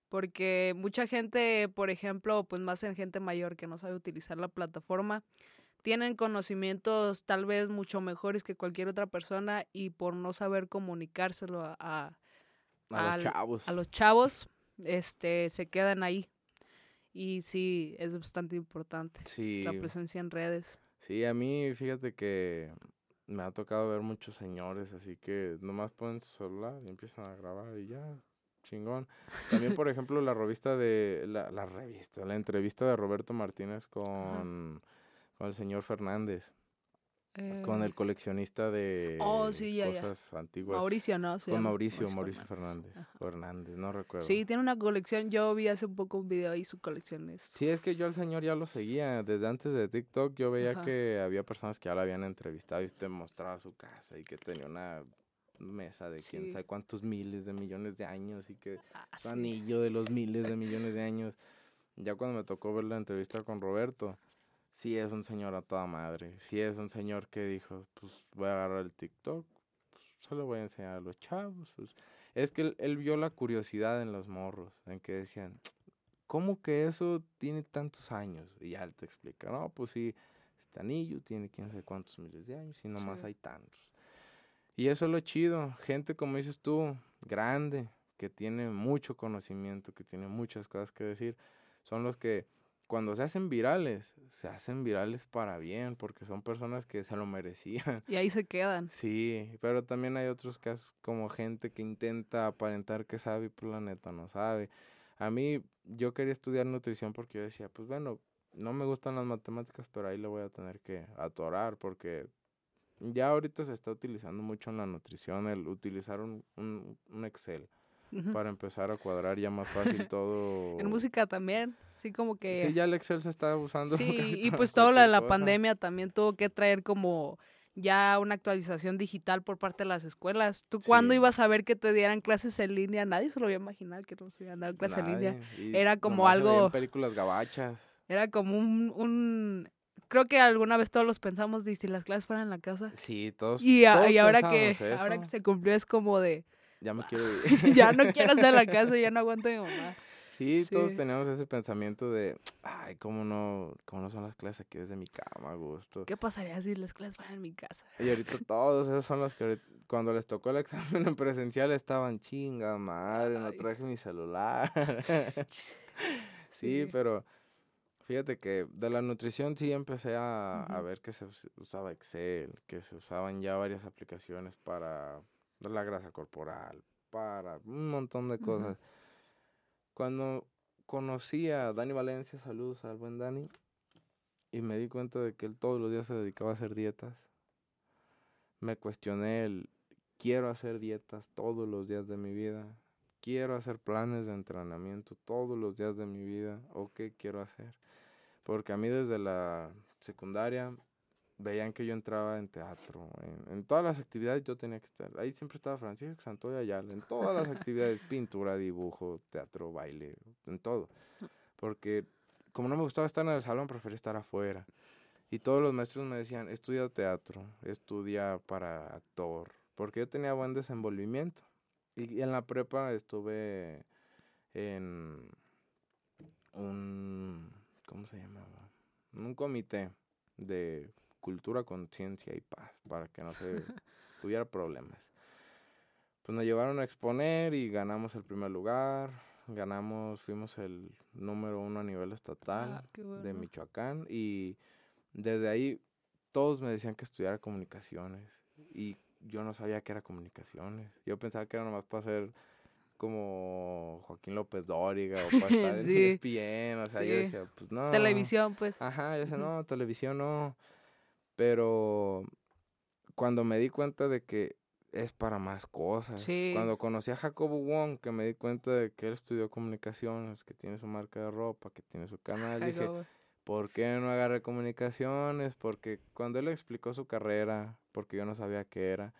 Speaker 2: Porque mucha gente, por ejemplo, pues más en gente mayor que no sabe utilizar la plataforma, tienen conocimientos tal vez mucho mejores que cualquier otra persona y por no saber comunicárselo a, a,
Speaker 1: a los chavos.
Speaker 2: A los chavos, este, se quedan ahí. Y sí, es bastante importante la presencia en redes.
Speaker 1: Sí, a mí, fíjate que me ha tocado ver muchos señores, así que nomás ponen su celular y empiezan a grabar y ya, chingón. También, por ejemplo, la revista de, la, la revista, la entrevista de Roberto Martínez con con el señor Fernández. Con el eh, coleccionista de
Speaker 2: oh,
Speaker 1: cosas antiguas.
Speaker 2: Mauricio, ¿no?
Speaker 1: con Mauricio, Mauricio, Fernández. Fernández. no recuerdo.
Speaker 2: Sí, tiene una colección. Yo vi hace un poco un video ahí, su colección es...
Speaker 1: Sí, es que yo al señor ya lo seguía. Desde antes de TikTok yo veía que había personas que ya lo habían entrevistado y usted mostraba su casa y que tenía una mesa de quién sabe cuántos miles de millones de años y que ah, su anillo de los miles de millones de años. Ya cuando me tocó ver la entrevista con Roberto, sí es un señor a toda madre. Sí es un señor que dijo, pues voy a agarrar el TikTok, pues solo voy a enseñar a los chavos. Pues". Es que él, vio la curiosidad en los morros, en que decían, ¿cómo que eso tiene tantos años? Y ya él te explica, no, pues sí, este anillo tiene quién sabe cuántos miles de años y nomás hay tantos. Y eso es lo chido, gente como dices tú, grande, que tiene mucho conocimiento, que tiene muchas cosas que decir, son los que cuando se hacen virales, se hacen virales para bien, porque son personas que se lo merecían.
Speaker 2: Y ahí se quedan.
Speaker 1: Sí, pero también hay otros casos como gente que intenta aparentar que sabe y por la neta no sabe. A mí, yo quería estudiar nutrición porque yo decía, pues bueno, no me gustan las matemáticas, pero ahí le voy a tener que atorar porque ya ahorita se está utilizando mucho en la nutrición el utilizar un, un, un Excel para empezar a cuadrar ya más fácil todo.
Speaker 2: en música también, sí como que...
Speaker 1: Sí, ya el Excel se está usando.
Speaker 2: Sí, y pues toda la, la pandemia también tuvo que traer como ya una actualización digital por parte de las escuelas. ¿Tú cuándo ibas a ver que te dieran clases en línea? Nadie se lo había imaginado que nos hubieran dado clases en línea. Era como algo...
Speaker 1: películas gabachas.
Speaker 2: Era como un, un... Creo que alguna vez todos los pensamos de si las clases fueran en la casa.
Speaker 1: Sí, todos.
Speaker 2: Y, y ahora que ahora que se cumplió es como de
Speaker 1: ya me quiero ir.
Speaker 2: ya no quiero estar en la casa, ya no aguanto a mi mamá.
Speaker 1: Sí, todos tenemos ese pensamiento de, ay, cómo no, cómo no son las clases aquí desde mi cama, gusto.
Speaker 2: ¿Qué pasaría si las clases fueran en mi casa?
Speaker 1: Y ahorita todos esos son los que cuando les tocó el examen en presencial estaban chinga madre, no traje mi celular. sí, pero fíjate que de la nutrición sí empecé a, a ver que se usaba Excel, que se usaban ya varias aplicaciones para la grasa corporal, para un montón de cosas. Cuando conocí a Dani Valencia, saludos al buen Dani, y me di cuenta de que él todos los días se dedicaba a hacer dietas, me cuestioné el, quiero hacer dietas todos los días de mi vida, quiero hacer planes de entrenamiento todos los días de mi vida, o qué quiero hacer. Porque a mí desde la secundaria veían que yo entraba en teatro, en, todas las actividades yo tenía que estar. Ahí siempre estaba Francisco Santoya Ayala, en todas las actividades, pintura, dibujo, teatro, baile, en todo. Porque como no me gustaba estar en el salón, preferí estar afuera. Y todos los maestros me decían, estudia teatro, estudia para actor, porque yo tenía buen desenvolvimiento. Y, en la prepa estuve en un, ¿cómo se llamaba? Un comité de cultura, conciencia y paz, para que no se hubiera problemas. Pues nos llevaron a exponer y ganamos el primer lugar, ganamos, fuimos el número uno a nivel estatal ah, de Michoacán y desde ahí todos me decían que estudiara comunicaciones y yo no sabía que era comunicaciones. Yo pensaba que era nomás para ser como Joaquín López Dóriga o para estar en ESPN, o sea, yo decía, pues no.
Speaker 2: Televisión, pues.
Speaker 1: Ajá, yo decía, no, televisión no. Pero cuando me di cuenta de que es para más cosas. Cuando conocí a Jacobo Wong, que me di cuenta de que él estudió comunicaciones, que tiene su marca de ropa, que tiene su canal, dije, ¿por qué no agarré comunicaciones? Porque cuando él explicó su carrera, porque yo no sabía qué era,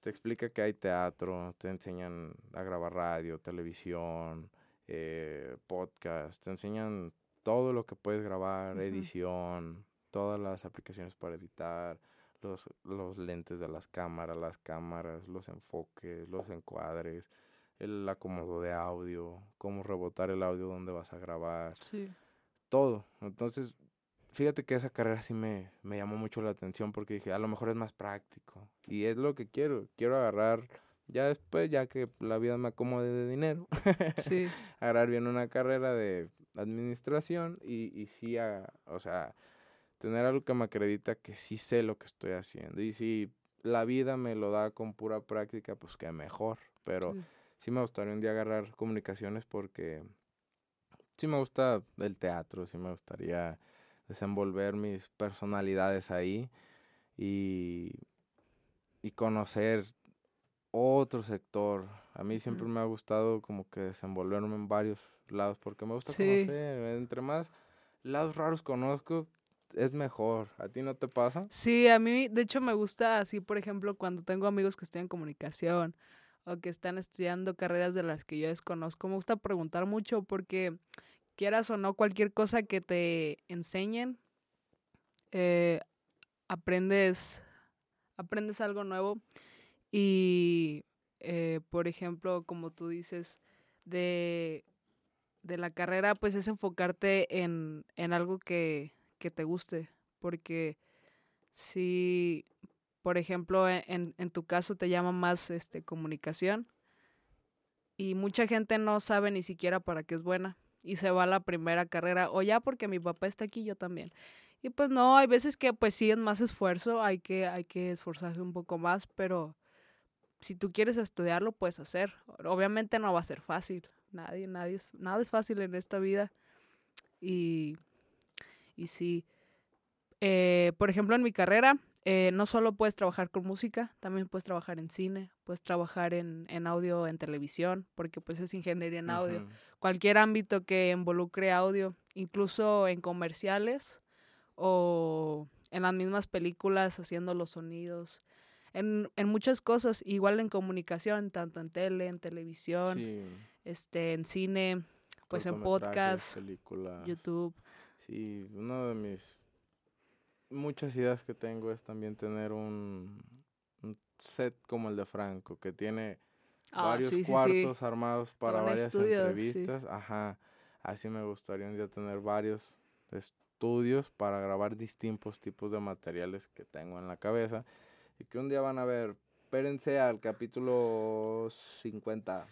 Speaker 1: te explica que hay teatro, te enseñan a grabar radio, televisión, eh, podcast, te enseñan todo lo que puedes grabar, edición, todas las aplicaciones para editar, los, los lentes de las cámaras, las cámaras, los enfoques, los encuadres, el acomodo de audio, cómo rebotar el audio donde vas a grabar. Sí. Todo. Entonces, fíjate que esa carrera sí me, me llamó mucho la atención porque dije, a lo mejor es más práctico. Y es lo que quiero. Quiero agarrar, ya después, ya que la vida me acomode de dinero, sí. agarrar bien una carrera de administración y, y sí, o sea, tener algo que me acredita que sí sé lo que estoy haciendo. Y si la vida me lo da con pura práctica, pues que mejor. Pero sí, me gustaría un día agarrar comunicaciones porque sí me gusta el teatro, sí me gustaría desenvolver mis personalidades ahí y, y conocer otro sector. A mí siempre me ha gustado como que desenvolverme en varios lados porque me gusta conocer. Entre más lados raros conozco, es mejor. ¿A ti no te pasa?
Speaker 2: Sí, a mí de hecho me gusta así, por ejemplo, cuando tengo amigos que estudian comunicación o que están estudiando carreras de las que yo desconozco, me gusta preguntar mucho porque quieras o no, cualquier cosa que te enseñen, eh, aprendes, aprendes algo nuevo y, eh, por ejemplo, como tú dices, de, de la carrera, pues es enfocarte en, en algo que, que te guste, porque si, por ejemplo, e, en, en tu caso te llama más este, comunicación y mucha gente no sabe ni siquiera para qué es buena y se va a la primera carrera o ya porque mi papá está aquí, yo también. Y pues no, hay veces que pues sí es más esfuerzo, hay que, hay que esforzarse un poco más, pero si tú quieres estudiarlo, puedes hacer. Obviamente no va a ser fácil. Nadie, nadie, nada es fácil en esta vida. Y y sí, eh, por ejemplo, en mi carrera, eh, no solo puedes trabajar con música, también puedes trabajar en cine, puedes trabajar en, en audio, en televisión, porque pues es ingeniería en audio. Cualquier ámbito que involucre audio, incluso en comerciales o en las mismas películas haciendo los sonidos. En, en muchas cosas, igual en comunicación, tanto en tele, en televisión, este, en cine, pues en podcast, YouTube.
Speaker 1: Sí, una de mis muchas ideas que tengo es también tener un, set como el de Franco, que tiene ah, varios cuartos armados para varias entrevistas. Ajá, así me gustaría un día tener varios estudios para grabar distintos tipos de materiales que tengo en la cabeza y que un día van a ver, espérense al capítulo 50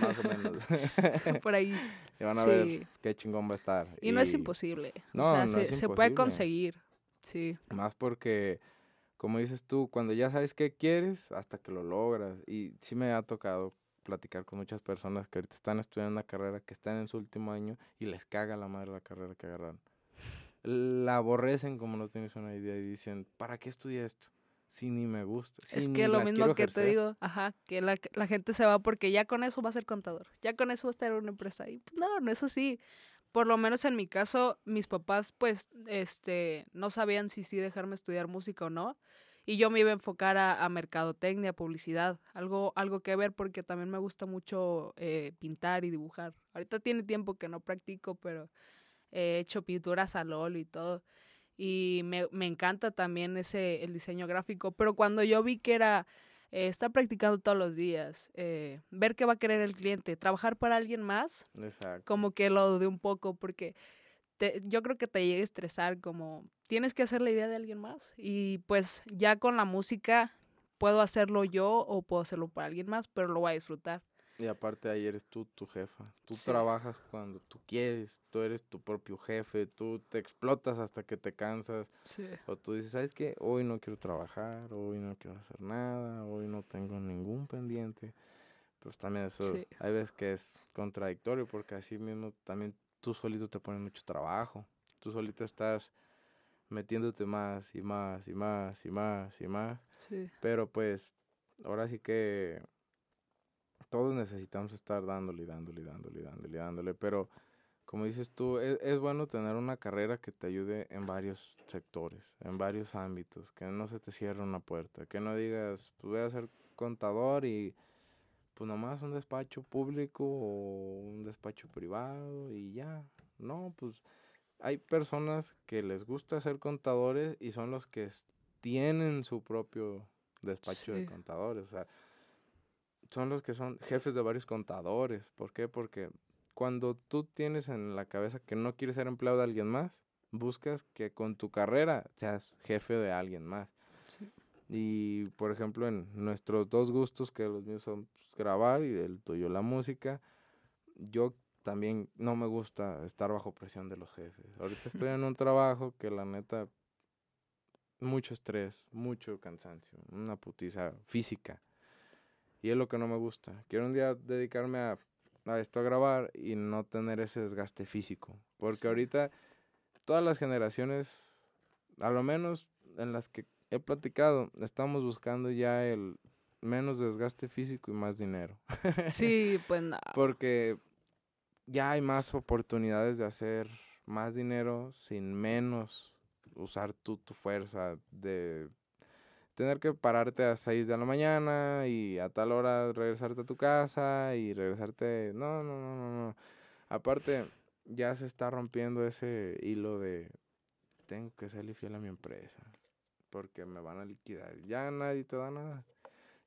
Speaker 1: más o menos.
Speaker 2: Por ahí.
Speaker 1: Y van a ver qué chingón va a estar.
Speaker 2: Y, no es imposible. No, o sea, se, se, puede conseguir. Sí.
Speaker 1: Más porque, como dices tú, cuando ya sabes qué quieres, hasta que lo logras. Y sí me ha tocado platicar con muchas personas que ahorita están estudiando una carrera, que están en su último año y les caga la madre la carrera que agarraron. La aborrecen como no tienes una idea y dicen, ¿para qué estudié esto? Si ni me gusta.
Speaker 2: es que lo mismo que te digo, ajá, que la, la, gente se va porque ya con eso va a ser contador, ya con eso va a estar una empresa. Y pues, no, no es así. Por lo menos en mi caso, mis papás, pues, este, no sabían si sí dejarme estudiar música o no. Y yo me iba a enfocar a, a mercadotecnia, publicidad, algo, algo que ver porque también me gusta mucho eh, pintar y dibujar. Ahorita tiene tiempo que no practico, pero he hecho pinturas al óleo y todo y me, me, encanta también ese el diseño gráfico, pero cuando yo vi que era eh, estar practicando todos los días, eh, ver qué va a querer el cliente, trabajar para alguien más, como que lo dudé un poco porque te, yo creo que te llega a estresar como tienes que hacer la idea de alguien más y pues ya con la música puedo hacerlo yo o puedo hacerlo para alguien más, pero lo voy a disfrutar.
Speaker 1: Y aparte ahí eres tú tu jefa. Tú trabajas cuando tú quieres, tú eres tu propio jefe, tú te explotas hasta que te cansas. O tú dices, ¿sabes qué? Hoy no quiero trabajar, hoy no quiero hacer nada, hoy no tengo ningún pendiente. Pues también eso, hay veces que es contradictorio porque así mismo también tú solito te pones mucho trabajo. Tú solito estás metiéndote más y más y más y más y más. Pero pues ahora sí que todos necesitamos estar dándole, dándole, dándole, dándole, dándole, pero como dices tú, es, es, bueno tener una carrera que te ayude en varios sectores, en varios ámbitos, que no se te cierre una puerta, que no digas, pues voy a hacer contador y pues nomás un despacho público o un despacho privado y ya. No, pues hay personas que les gusta ser contadores y son los que tienen su propio despacho de contadores. O sea, son los que son jefes de varios contadores. ¿Por qué? Porque cuando tú tienes en la cabeza que no quieres ser empleado de alguien más, buscas que con tu carrera seas jefe de alguien más. Y por ejemplo, en nuestros dos gustos, que los míos son pues, grabar y el tuyo la música, yo también no me gusta estar bajo presión de los jefes. Ahorita estoy en un trabajo que la neta, mucho estrés, mucho cansancio, una putiza física. Y es lo que no me gusta. Quiero un día dedicarme a, a esto a grabar y no tener ese desgaste físico. Porque ahorita todas las generaciones, a lo menos en las que he platicado, estamos buscando ya el menos desgaste físico y más dinero.
Speaker 2: Sí, pues nada.
Speaker 1: Porque ya hay más oportunidades de hacer más dinero sin menos usar tu, tu fuerza, de tener que pararte a 6 de la mañana y a tal hora regresarte a tu casa y regresarte... No, no, no, no, no. Aparte, ya se está rompiendo ese hilo de tengo que serle fiel a mi empresa porque me van a liquidar. Ya nadie te da nada.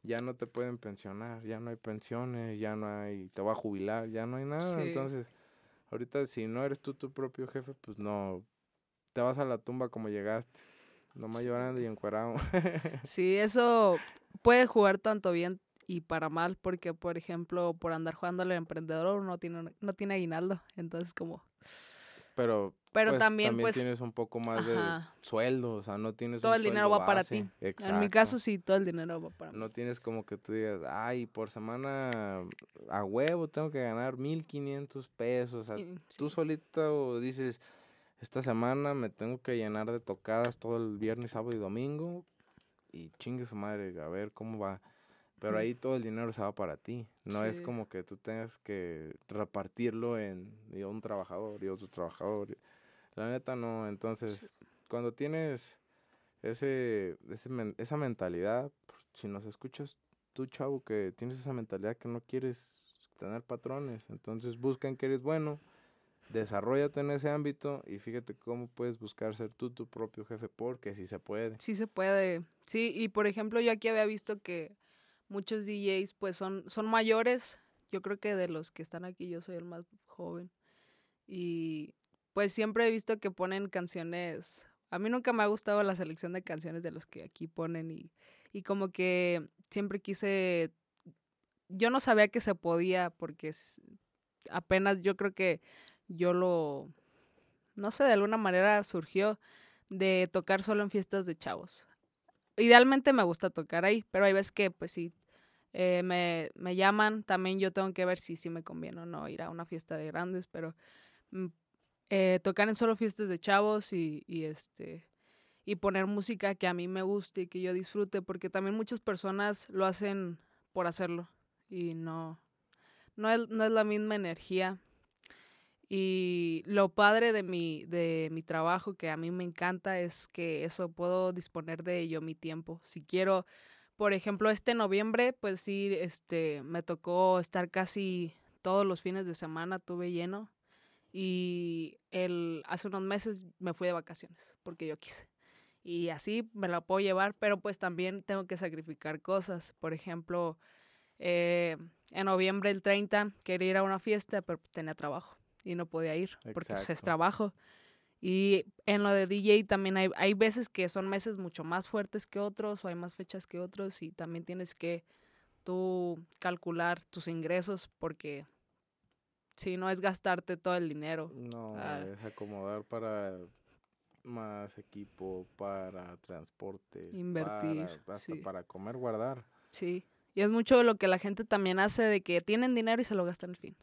Speaker 1: Ya no te pueden pensionar, ya no hay pensiones, ya no hay, te va a jubilar, ya no hay nada. Entonces, ahorita si no eres tú tu propio jefe, pues no, te vas a la tumba como llegaste, nomás llorando y encuadrado.
Speaker 2: sí, eso puede jugar tanto bien y para mal, porque por ejemplo, por andar jugando al emprendedor no tiene, no tiene aguinaldo, entonces como...
Speaker 1: Pero, pero pues, también, pues, tienes un poco más de sueldo, o sea, no tienes
Speaker 2: todo el dinero va para ti. En mi caso sí, todo el dinero va para
Speaker 1: mí. No tienes como que tú digas, ay, por semana a huevo tengo que ganar 1500 pesos, o sea, tú solito dices, esta semana me tengo que llenar de tocadas todo el viernes, sábado y domingo y chingue su madre, a ver cómo va. Pero ahí todo el dinero se va para ti. No es como que tú tengas que repartirlo en un trabajador y otro trabajador. La neta no. Entonces, cuando tienes ese, esa mentalidad, si nos escuchas tú, chavo, que tienes esa mentalidad que no quieres tener patrones, entonces busca en que eres bueno, desarrollate en ese ámbito y fíjate cómo puedes buscar ser tú tu propio jefe, porque sí se puede.
Speaker 2: Sí se puede. Sí, y por ejemplo, yo aquí había visto que muchos DJs pues son, son mayores. Yo creo que de los que están aquí yo soy el más joven. Y pues siempre he visto que ponen canciones. A mí nunca me ha gustado la selección de canciones de los que aquí ponen y, y como que siempre quise... Yo no sabía que se podía porque apenas yo creo que yo lo... No sé, de alguna manera surgió de tocar solo en fiestas de chavos. Idealmente me gusta tocar ahí, pero hay veces que pues sí eh, me, me, llaman, también yo tengo que ver si, si me conviene o no ir a una fiesta de grandes, pero mm, eh, tocar en solo fiestas de chavos y, y, este y poner música que a mí me guste y que yo disfrute, porque también muchas personas lo hacen por hacerlo y no, no es, no es la misma energía y lo padre de mi, de mi trabajo, que a mí me encanta, es que eso puedo disponer de ello mi tiempo. Si quiero, por ejemplo, este noviembre, pues sí, este, me tocó estar casi todos los fines de semana, tuve lleno. Y el, hace unos meses me fui de vacaciones, porque yo quise. Y así me la puedo llevar, pero pues también tengo que sacrificar cosas. Por ejemplo, eh, en noviembre el 30 quería ir a una fiesta, pero tenía trabajo y no podía ir porque pues, es trabajo. Y en lo de DJ también hay, hay veces que son meses mucho más fuertes que otros o hay más fechas que otros y también tienes que tú calcular tus ingresos porque si no es gastarte todo el dinero.
Speaker 1: No, ah. es acomodar para más equipo, para transporte, invertir, para, hasta para comer, guardar.
Speaker 2: Sí, y es mucho lo que la gente también hace de que tienen dinero y se lo gastan al fin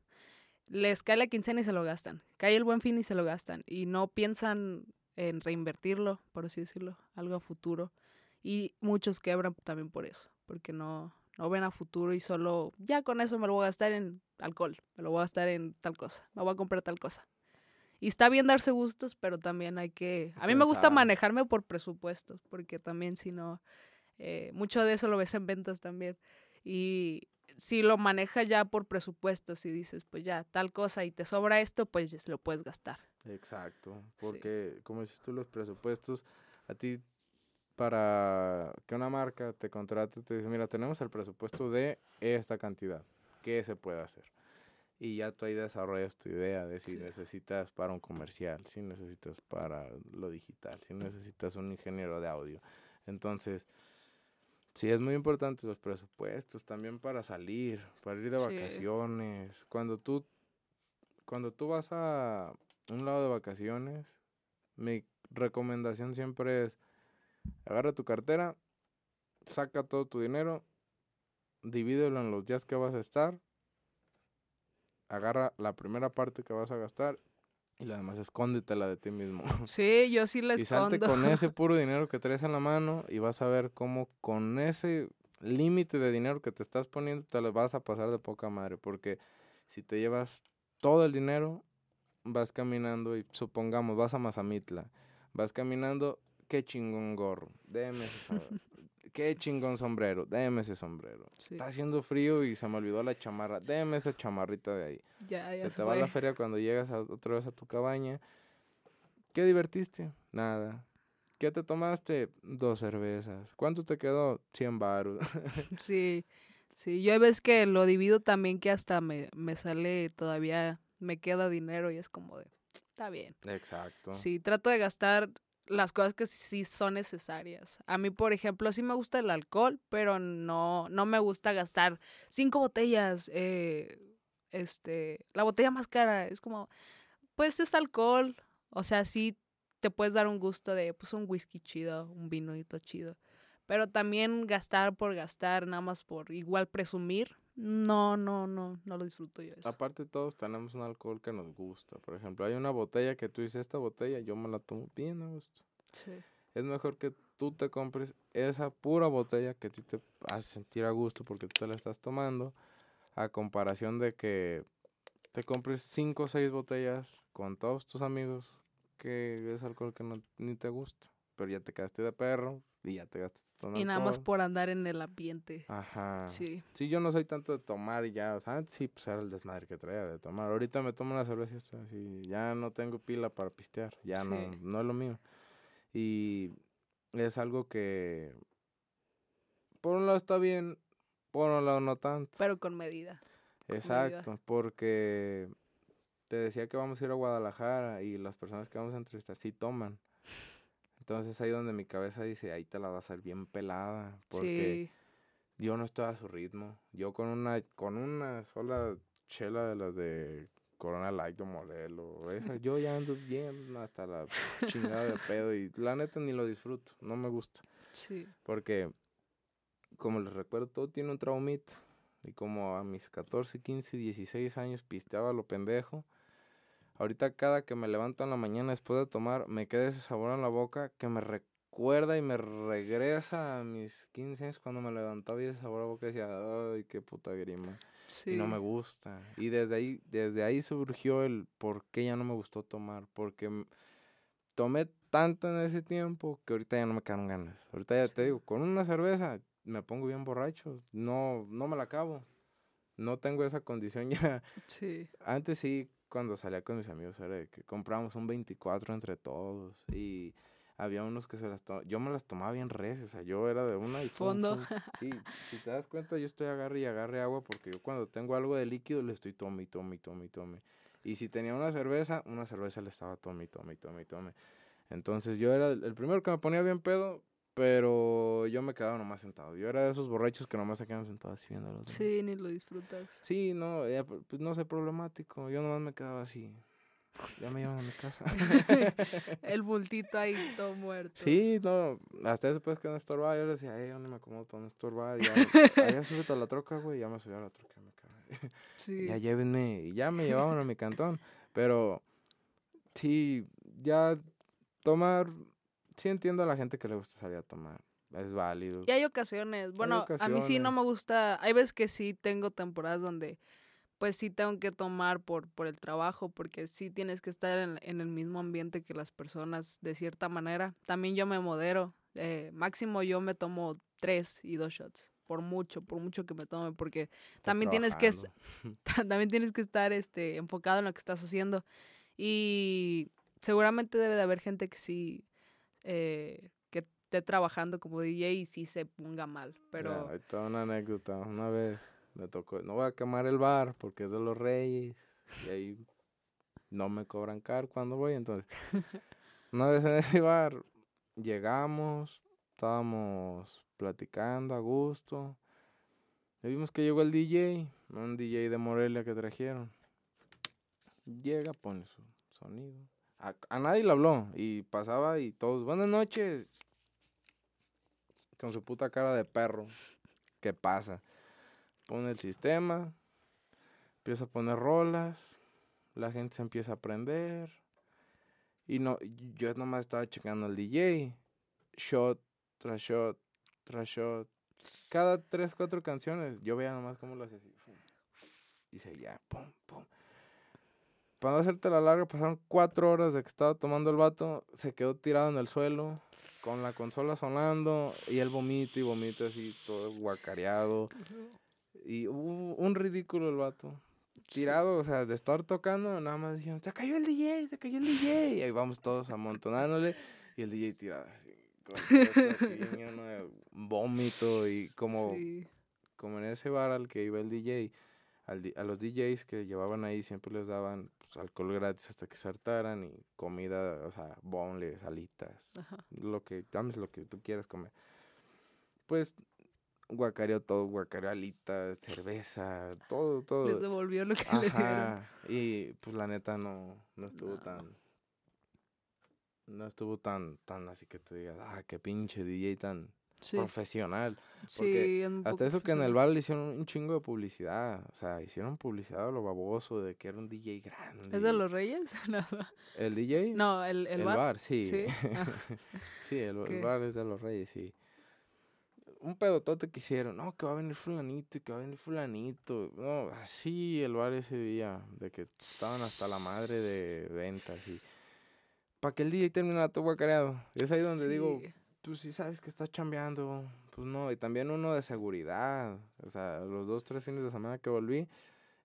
Speaker 2: les cae la quincena y se lo gastan. Cae el buen fin y se lo gastan. Y no piensan en reinvertirlo, por así decirlo, algo a futuro. Y muchos quebran también por eso, porque no, no ven a futuro y solo, ya con eso me lo voy a gastar en alcohol, me lo voy a gastar en tal cosa, me voy a comprar tal cosa. Y está bien darse gustos, pero también hay que... A mí me gusta manejarme por presupuestos, porque también si no, Eh, mucho de eso lo ves en ventas también. Y si lo manejas ya por presupuesto, si dices, pues ya, tal cosa y te sobra esto, pues lo puedes gastar.
Speaker 1: Exacto, porque como dices tú, los presupuestos, a ti para que una marca te contrate, te dice, mira, tenemos el presupuesto de esta cantidad, ¿qué se puede hacer? Y ya tú ahí desarrollas tu idea de si necesitas para un comercial, si necesitas para lo digital, si necesitas un ingeniero de audio. Entonces, sí es muy importante los presupuestos también para salir, para ir de vacaciones. Cuando tú, cuando tú vas a un lado de vacaciones, mi recomendación siempre es agarra tu cartera, saca todo tu dinero, divídelo en los días que vas a estar agarra la primera parte que vas a gastar y la demás escóndetela de ti mismo.
Speaker 2: Sí, yo sí la
Speaker 1: escondo. Y salte con ese puro dinero que traes en la mano y vas a ver cómo con ese límite de dinero que te estás poniendo te lo vas a pasar de poca madre. Porque si te llevas todo el dinero, vas caminando y supongamos, vas a Mazamitla, vas caminando, qué chingón gorro, déme qué chingón sombrero, déme ese sombrero. Está haciendo frío y se me olvidó la chamarra, déme esa chamarrita de ahí.
Speaker 2: Ya,
Speaker 1: se, te va a la feria cuando llegas otra vez a tu cabaña. ¿Qué divertiste? Nada. ¿Qué te tomaste? Dos cervezas. ¿Cuánto te quedó? Cien baros.
Speaker 2: sí, sí. Yo ves que lo divido también que hasta me, me sale todavía, me queda dinero y es como de, está bien.
Speaker 1: Exacto.
Speaker 2: Sí, trato de gastar las cosas que sí son necesarias. A mí, por ejemplo, sí me gusta el alcohol, pero no, no me gusta gastar cinco botellas. Eh, este, la botella más cara es como, pues es alcohol. O sea, sí te puedes dar un gusto de, pues, un whisky chido, un vinito chido. Pero también gastar por gastar, nada más por igual presumir, no, no, no, no lo disfruto yo. Eso.
Speaker 1: Aparte todos tenemos un alcohol que nos gusta. Por ejemplo, hay una botella que tú dices, esta botella yo me la tomo bien a gusto. Sí. Es mejor que tú te compres esa pura botella que a ti te hace sentir a gusto porque tú te la estás tomando, a comparación de que te compres cinco o seis botellas con todos tus amigos que es alcohol que no, ni te gusta, pero ya te quedaste de perro y ya te gastaste
Speaker 2: y nada más por andar en el ambiente.
Speaker 1: Ajá. Sí. Sí, yo no soy tanto de tomar y ya, o sea, sí, pues era el desmadre que traía de tomar. Ahorita me tomo una cerveza y ya no tengo pila para pistear, ya no, no es lo mío. Y es algo que, por un lado está bien, por un lado no tanto.
Speaker 2: Pero con medida.
Speaker 1: Exacto, porque te decía que vamos a ir a Guadalajara y las personas que vamos a entrevistar sí toman. Entonces ahí donde mi cabeza dice, ahí te la vas a hacer bien pelada, porque yo no estoy a su ritmo. Yo con una, con una sola chela de las de Corona Light o Modelo, esa, yo ya ando bien hasta la chingada de pedo y la neta ni lo disfruto, no me gusta.
Speaker 2: Sí.
Speaker 1: Porque, como les recuerdo, todo tiene un traumita. Y como a mis 14, 15, 16 años pisteaba lo pendejo, Ahorita cada que me levanto en la mañana después de tomar, me queda ese sabor en la boca que me recuerda y me regresa a mis 15 años cuando me levantaba y ese sabor en la boca decía, ay, qué puta grima. Y no me gusta. Y desde ahí, desde ahí surgió el por qué ya no me gustó tomar. Porque tomé tanto en ese tiempo que ahorita ya no me quedan ganas. Ahorita ya te digo, con una cerveza me pongo bien borracho. No, no me la acabo. No tengo esa condición ya.
Speaker 2: Sí.
Speaker 1: Antes sí, cuando salía con mis amigos era de que compramos un 24 entre todos y había unos que se las tomaban, yo me las tomaba bien recio, o sea, yo era de una y
Speaker 2: fondo.
Speaker 1: Sí, si te das cuenta, yo estoy agarre y agarre agua porque yo cuando tengo algo de líquido le estoy tome y tome y tome y tome. Y si tenía una cerveza, una cerveza le estaba tome y tome y tome y tome. Entonces yo era el primero que me ponía bien pedo, pero yo me quedaba nomás sentado. Yo era de esos borrachos que nomás se quedan sentados así viendo los
Speaker 2: Sí, ni lo disfrutas.
Speaker 1: Sí, no, pues no sé problemático. Yo nomás me quedaba así. Ya me llevan a mi casa.
Speaker 2: el bultito ahí todo muerto.
Speaker 1: Sí, no, hasta después que no estorbaba, yo le decía, ay, ¿dónde me acomodo para no estorbar? Ya, allá súbete a la troca, güey, ya me subí a la troca, me cago. Sí. Ya llévenme, y ya me llevaban a mi cantón. Pero, sí, ya tomar sí entiendo a la gente que le gusta salir a tomar. Es válido.
Speaker 2: Y hay ocasiones. Bueno, a mí sí no me gusta. Hay veces que sí tengo temporadas donde pues sí tengo que tomar por, por el trabajo, porque sí tienes que estar en, en, el mismo ambiente que las personas de cierta manera. También yo me modero. Eh, máximo yo me tomo tres y dos shots. Por mucho, por mucho que me tome, porque también tienes que también tienes que estar este enfocado en lo que estás haciendo. Y seguramente debe de haber gente que sí eh, que esté trabajando como DJ y sí se ponga mal. Pero.
Speaker 1: hay toda una anécdota. Una vez me tocó, no voy a quemar el bar porque es de los reyes. Y ahí no me cobran car cuando voy. Entonces, una vez en ese bar llegamos, estábamos platicando a gusto. Y vimos que llegó el DJ, un DJ de Morelia que trajeron. Llega, pone su sonido. A, nadie le habló y pasaba y todos, buenas noches. Con su puta cara de perro. ¿Qué pasa? Pone el sistema, empieza a poner rolas, la gente se empieza a aprender. Y no, yo nomás estaba checando al DJ. Shot tras shot, tras shot. Cada tres, cuatro canciones, yo veía nomás cómo lo hacía. Y seguía, pum, pum. Para no hacerte la larga, pasaron cuatro horas de que estaba tomando el vato. Se quedó tirado en el suelo, con la consola sonando. Y él vomita y vomita así, todo guacareado. Y un ridículo el vato tirado, o sea, de estar tocando, nada más dijeron, se cayó el DJ, se cayó el DJ. Y ahí vamos todos amontonándole y el DJ tirado así, con lleno de vómito y como, como en ese bar al que iba el DJ, a los DJs que llevaban ahí siempre les daban pues, alcohol gratis hasta que se hartaran y comida, o sea, bonles, alitas, lo que, dame lo que tú quieras comer. Pues guacareó todo, guacareó alitas, cerveza, todo, todo.
Speaker 2: Les devolvió lo que le dieron.
Speaker 1: Y pues la neta no, no estuvo tan. No estuvo tan, tan así que te digas, ah, qué pinche DJ tan profesional. Porque sí, hasta eso que en el bar le hicieron un chingo de publicidad. O sea, hicieron publicidad a lo baboso de que era un DJ grande.
Speaker 2: ¿Es de los Reyes?
Speaker 1: ¿El DJ?
Speaker 2: No, el, el,
Speaker 1: el bar. sí. Sí, sí el, el, bar es de los Reyes, sí un pedotote que hicieron, no, que va a venir fulanito y que va a venir fulanito. No, así el bar ese día, de que estaban hasta la madre de ventas y... Para que el DJ terminara todo guacareado. Es ahí donde digo, tú sí sabes que estás chambeando. Pues no, y también uno de seguridad. O sea, los dos, tres fines de semana que volví,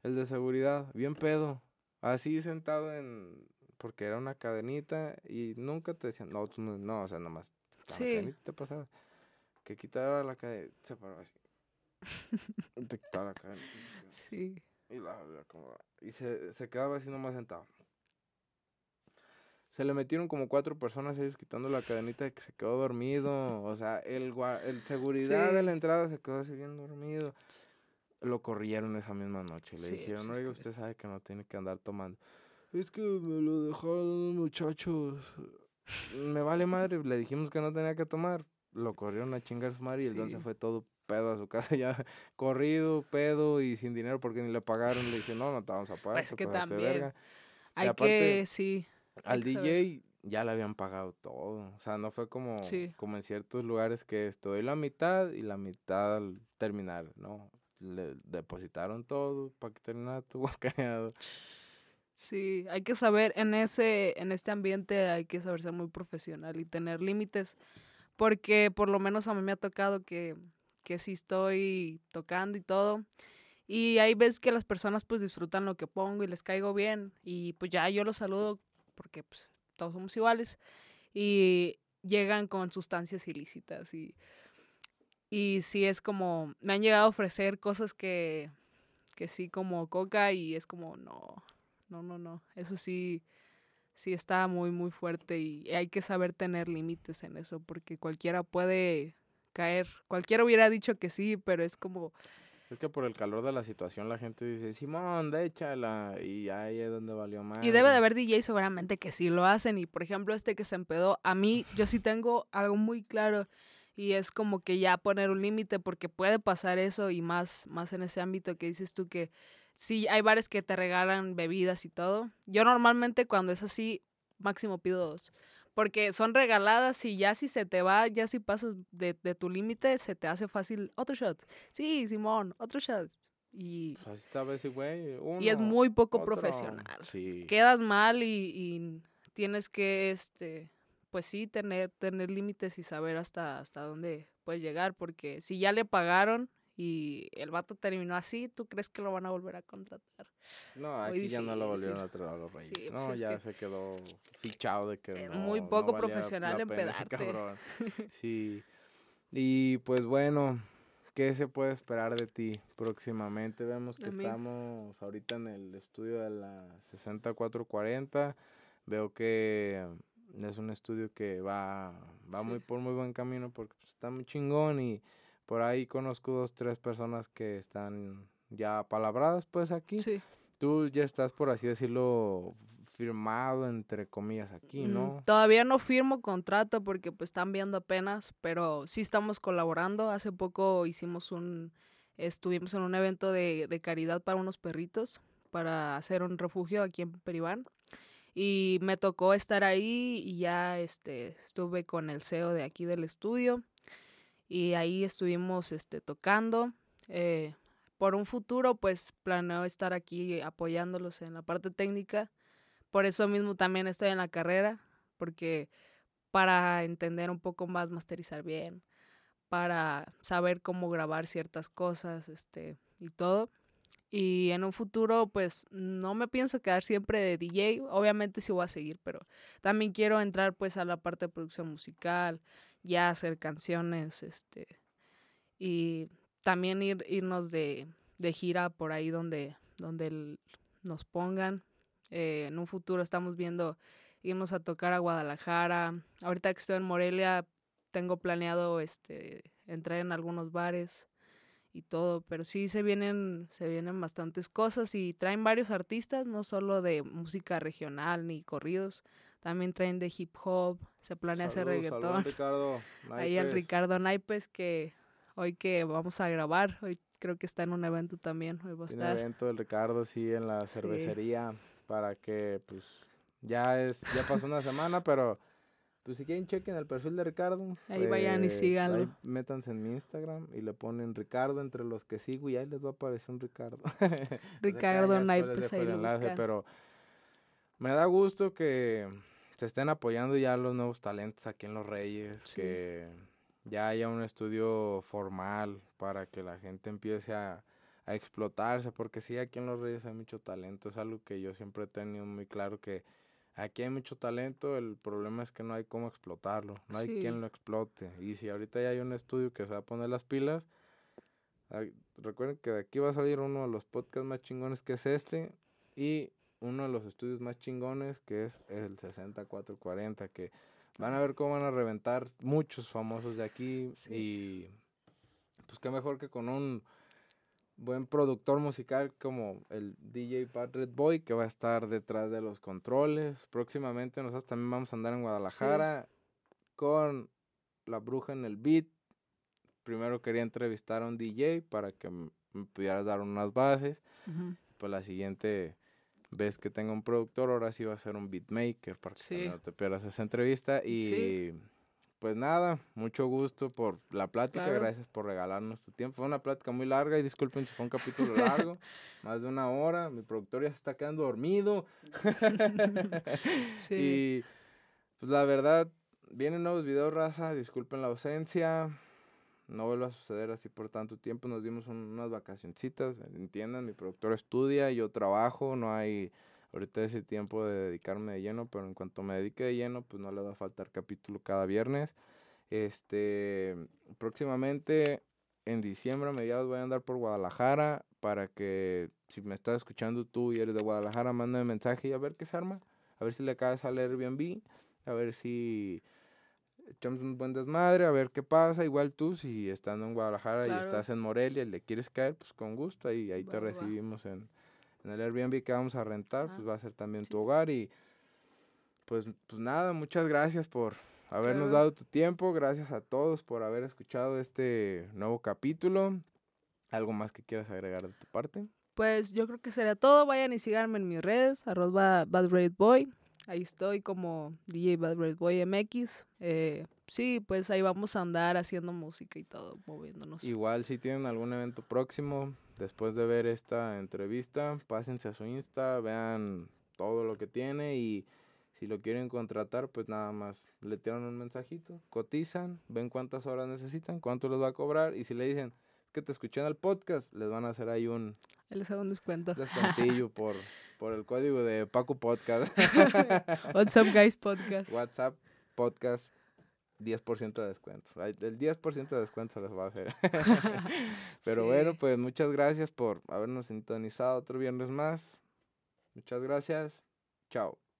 Speaker 1: el de seguridad, bien pedo. Así sentado en... Porque era una cadenita y nunca te decían, no, tú no, no o sea, nomás. Sí. La cadenita te pasaba que quitaba la cadena, se paró así. te quitaba la cadena.
Speaker 2: Sí.
Speaker 1: Y, la, y se, se quedaba así nomás sentado. Se le metieron como cuatro personas ellos quitando la cadenita de que se quedó dormido. O sea, el, el seguridad de la entrada se quedó así bien dormido. Lo corrieron esa misma noche. Le dijeron, pues oiga, usted sabe que no tiene que andar tomando. Es que me lo dejaron muchachos. Me vale madre. Le dijimos que no tenía que tomar lo corrieron a chingar su madre y don se fue todo pedo a su casa ya corrido, pedo y sin dinero porque ni le pagaron. Le dije, no, no te vamos a pagar.
Speaker 2: Pues que también hay que, sí.
Speaker 1: Al DJ ya le habían pagado todo. O sea, no fue como, como en ciertos lugares que es, te doy la mitad y la mitad al terminar, ¿no? Le depositaron todo para que terminara tu guacareado.
Speaker 2: Sí, hay que saber, en ese, en este ambiente hay que saber ser muy profesional y tener límites porque por lo menos a mí me ha tocado que, que sí estoy tocando y todo. Y ahí ves que las personas pues disfrutan lo que pongo y les caigo bien. Y pues ya yo los saludo porque pues todos somos iguales. Y llegan con sustancias ilícitas. Y, y sí es como, me han llegado a ofrecer cosas que, que sí como coca y es como, no, no, no, no. Eso sí, sí está muy, muy fuerte y hay que saber tener límites en eso porque cualquiera puede caer. Cualquiera hubiera dicho que sí, pero es como...
Speaker 1: Es que por el calor de la situación la gente dice, Simón, échala, y ahí es donde valió más.
Speaker 2: Y debe de haber DJ seguramente que sí lo hacen, y por ejemplo este que se empedó, a mí yo sí tengo algo muy claro, y es como que ya poner un límite, porque puede pasar eso, y más, más en ese ámbito que dices tú que sí, hay bares que te regalan bebidas y todo. Yo normalmente cuando es así, máximo pido dos. Porque son regaladas y ya si se te va, ya si pasas de, de tu límite, se te hace fácil otro shot. Sí, Simón, otro shot. Y,
Speaker 1: pues así güey.
Speaker 2: y es muy poco profesional. Quedas mal y, y, tienes que, este, pues sí, tener, tener límites y saber hasta, hasta dónde puede llegar, porque si ya le pagaron y el vato terminó así, ¿tú crees que lo van a volver a contratar?
Speaker 1: No, aquí ya no lo volvieron a traer a los Reyes. Pues no, ya se quedó fichado de que no, Muy poco profesional en pedarte. sí. Y pues bueno, ¿qué se puede esperar de ti próximamente? Vemos que estamos ahorita en el estudio de la 6440. Veo que es un estudio que va, va muy por muy buen camino porque pues, está muy chingón y por ahí conozco dos, tres personas que están ya palabradas pues aquí. Sí. Tú ya estás, por así decirlo, firmado entre comillas aquí, mm, ¿no?
Speaker 2: todavía no firmo contrato porque pues están viendo apenas, pero sí estamos colaborando. Hace poco hicimos un, estuvimos en un evento de, de caridad para unos perritos, para hacer un refugio aquí en Peribán. Y me tocó estar ahí y ya este, estuve con el CEO de aquí del estudio y ahí estuvimos este, tocando. Eh, por un futuro, pues planeo estar aquí apoyándolos en la parte técnica. Por eso mismo también estoy en la carrera, porque para entender un poco más, masterizar bien, para saber cómo grabar ciertas cosas este, y todo. Y en un futuro, pues no me pienso quedar siempre de DJ, obviamente sí voy a seguir, pero también quiero entrar pues a la parte de producción musical, ya hacer canciones, este, y también ir, irnos de, de gira por ahí donde, donde nos pongan. Eh, en un futuro estamos viendo irnos a tocar a Guadalajara. Ahorita que estoy en Morelia, tengo planeado este, entrar en algunos bares y todo, pero sí se vienen, se vienen bastantes cosas y traen varios artistas, no solo de música regional ni corridos, también traen de hip hop, se planea hacer reggaetón. Ricardo Ahí el Ricardo Naipes que hoy que vamos a grabar, hoy creo que está en un evento también, hoy va a
Speaker 1: estar. evento del Ricardo, sí, en la cervecería, para que pues ya es, ya pasó una semana, pero pues si quieren chequen el perfil de Ricardo.
Speaker 2: Ahí vayan y pues, síganlo. Ahí
Speaker 1: métanse en mi Instagram y le ponen Ricardo entre los que sigo y ahí les va a aparecer un Ricardo.
Speaker 2: Ricardo Naipes ahí
Speaker 1: Pero me da gusto que se estén apoyando ya los nuevos talentos aquí en Los Reyes, que ya haya un estudio formal para que la gente empiece a, a, explotarse, porque sí, aquí en Los Reyes hay mucho talento, es algo que yo siempre he tenido muy claro que aquí hay mucho talento, el problema es que no hay cómo explotarlo, no hay quien lo explote, y si ahorita ya hay un estudio que se va a poner las pilas, recuerden que de aquí va a salir uno de los podcasts más chingones que es este, y uno de los estudios más chingones que es el 6440 que van a ver cómo van a reventar muchos famosos de aquí y pues qué mejor que con un buen productor musical como el DJ Patrick Boy que va a estar detrás de los controles. Próximamente nosotros también vamos a andar en Guadalajara con la bruja en el beat. Primero quería entrevistar a un DJ para que me pudieras dar unas bases. Pues la siguiente ves que tengo un productor, ahora sí va a ser un beatmaker para que no te pierdas esa entrevista. Y pues nada, mucho gusto por la plática, gracias por regalarnos tu tiempo. Fue una plática muy larga y disculpen si fue un capítulo largo, más de una hora. Mi productor ya se está quedando dormido. Y pues la verdad, vienen nuevos videos, raza, disculpen la ausencia no vuelva a suceder así por tanto tiempo. Nos dimos unas vacacioncitas, entiendan, mi productor estudia, yo trabajo, no hay ahorita ese tiempo de dedicarme de lleno, pero en cuanto me dedique de lleno, pues no le va a faltar capítulo cada viernes. Este, próximamente en diciembre a mediados voy a andar por Guadalajara para que si me estás escuchando tú y eres de Guadalajara, mándame mensaje y a ver qué se arma, a ver si le caes al Airbnb, a ver si echamos un buen desmadre, a ver qué pasa. Igual tú, si estando en Guadalajara y estás en Morelia y le quieres caer, pues con gusto, ahí, ahí te recibimos en, en, el Airbnb que vamos a rentar, pues va a ser también tu hogar. Y pues, pues nada, muchas gracias por habernos dado tu tiempo, gracias a todos por haber escuchado este nuevo capítulo. ¿Algo más que quieras agregar de tu parte?
Speaker 2: Pues yo creo que sería todo. Vayan y síganme en mis redes, arroba Boy Ahí estoy como DJ Bad Red Boy MX. Eh, sí, pues ahí vamos a andar haciendo música y todo, moviéndonos.
Speaker 1: Igual si tienen algún evento próximo, después de ver esta entrevista, pásense a su Insta, vean todo lo que tiene y Si lo quieren contratar, pues nada más le tiran un mensajito, cotizan, ven cuántas horas necesitan, cuánto les va a cobrar y si le dicen que te escuché en el podcast, les van a hacer ahí un...
Speaker 2: Les hago un descuento.
Speaker 1: Descuentillo por, por el código de Paco Podcast.
Speaker 2: WhatsApp Guys Podcast.
Speaker 1: WhatsApp Podcast 10% de descuento. El 10% de descuento se les va a hacer. Pero bueno, pues muchas gracias por habernos sintonizado otro viernes más. Muchas gracias. Chao.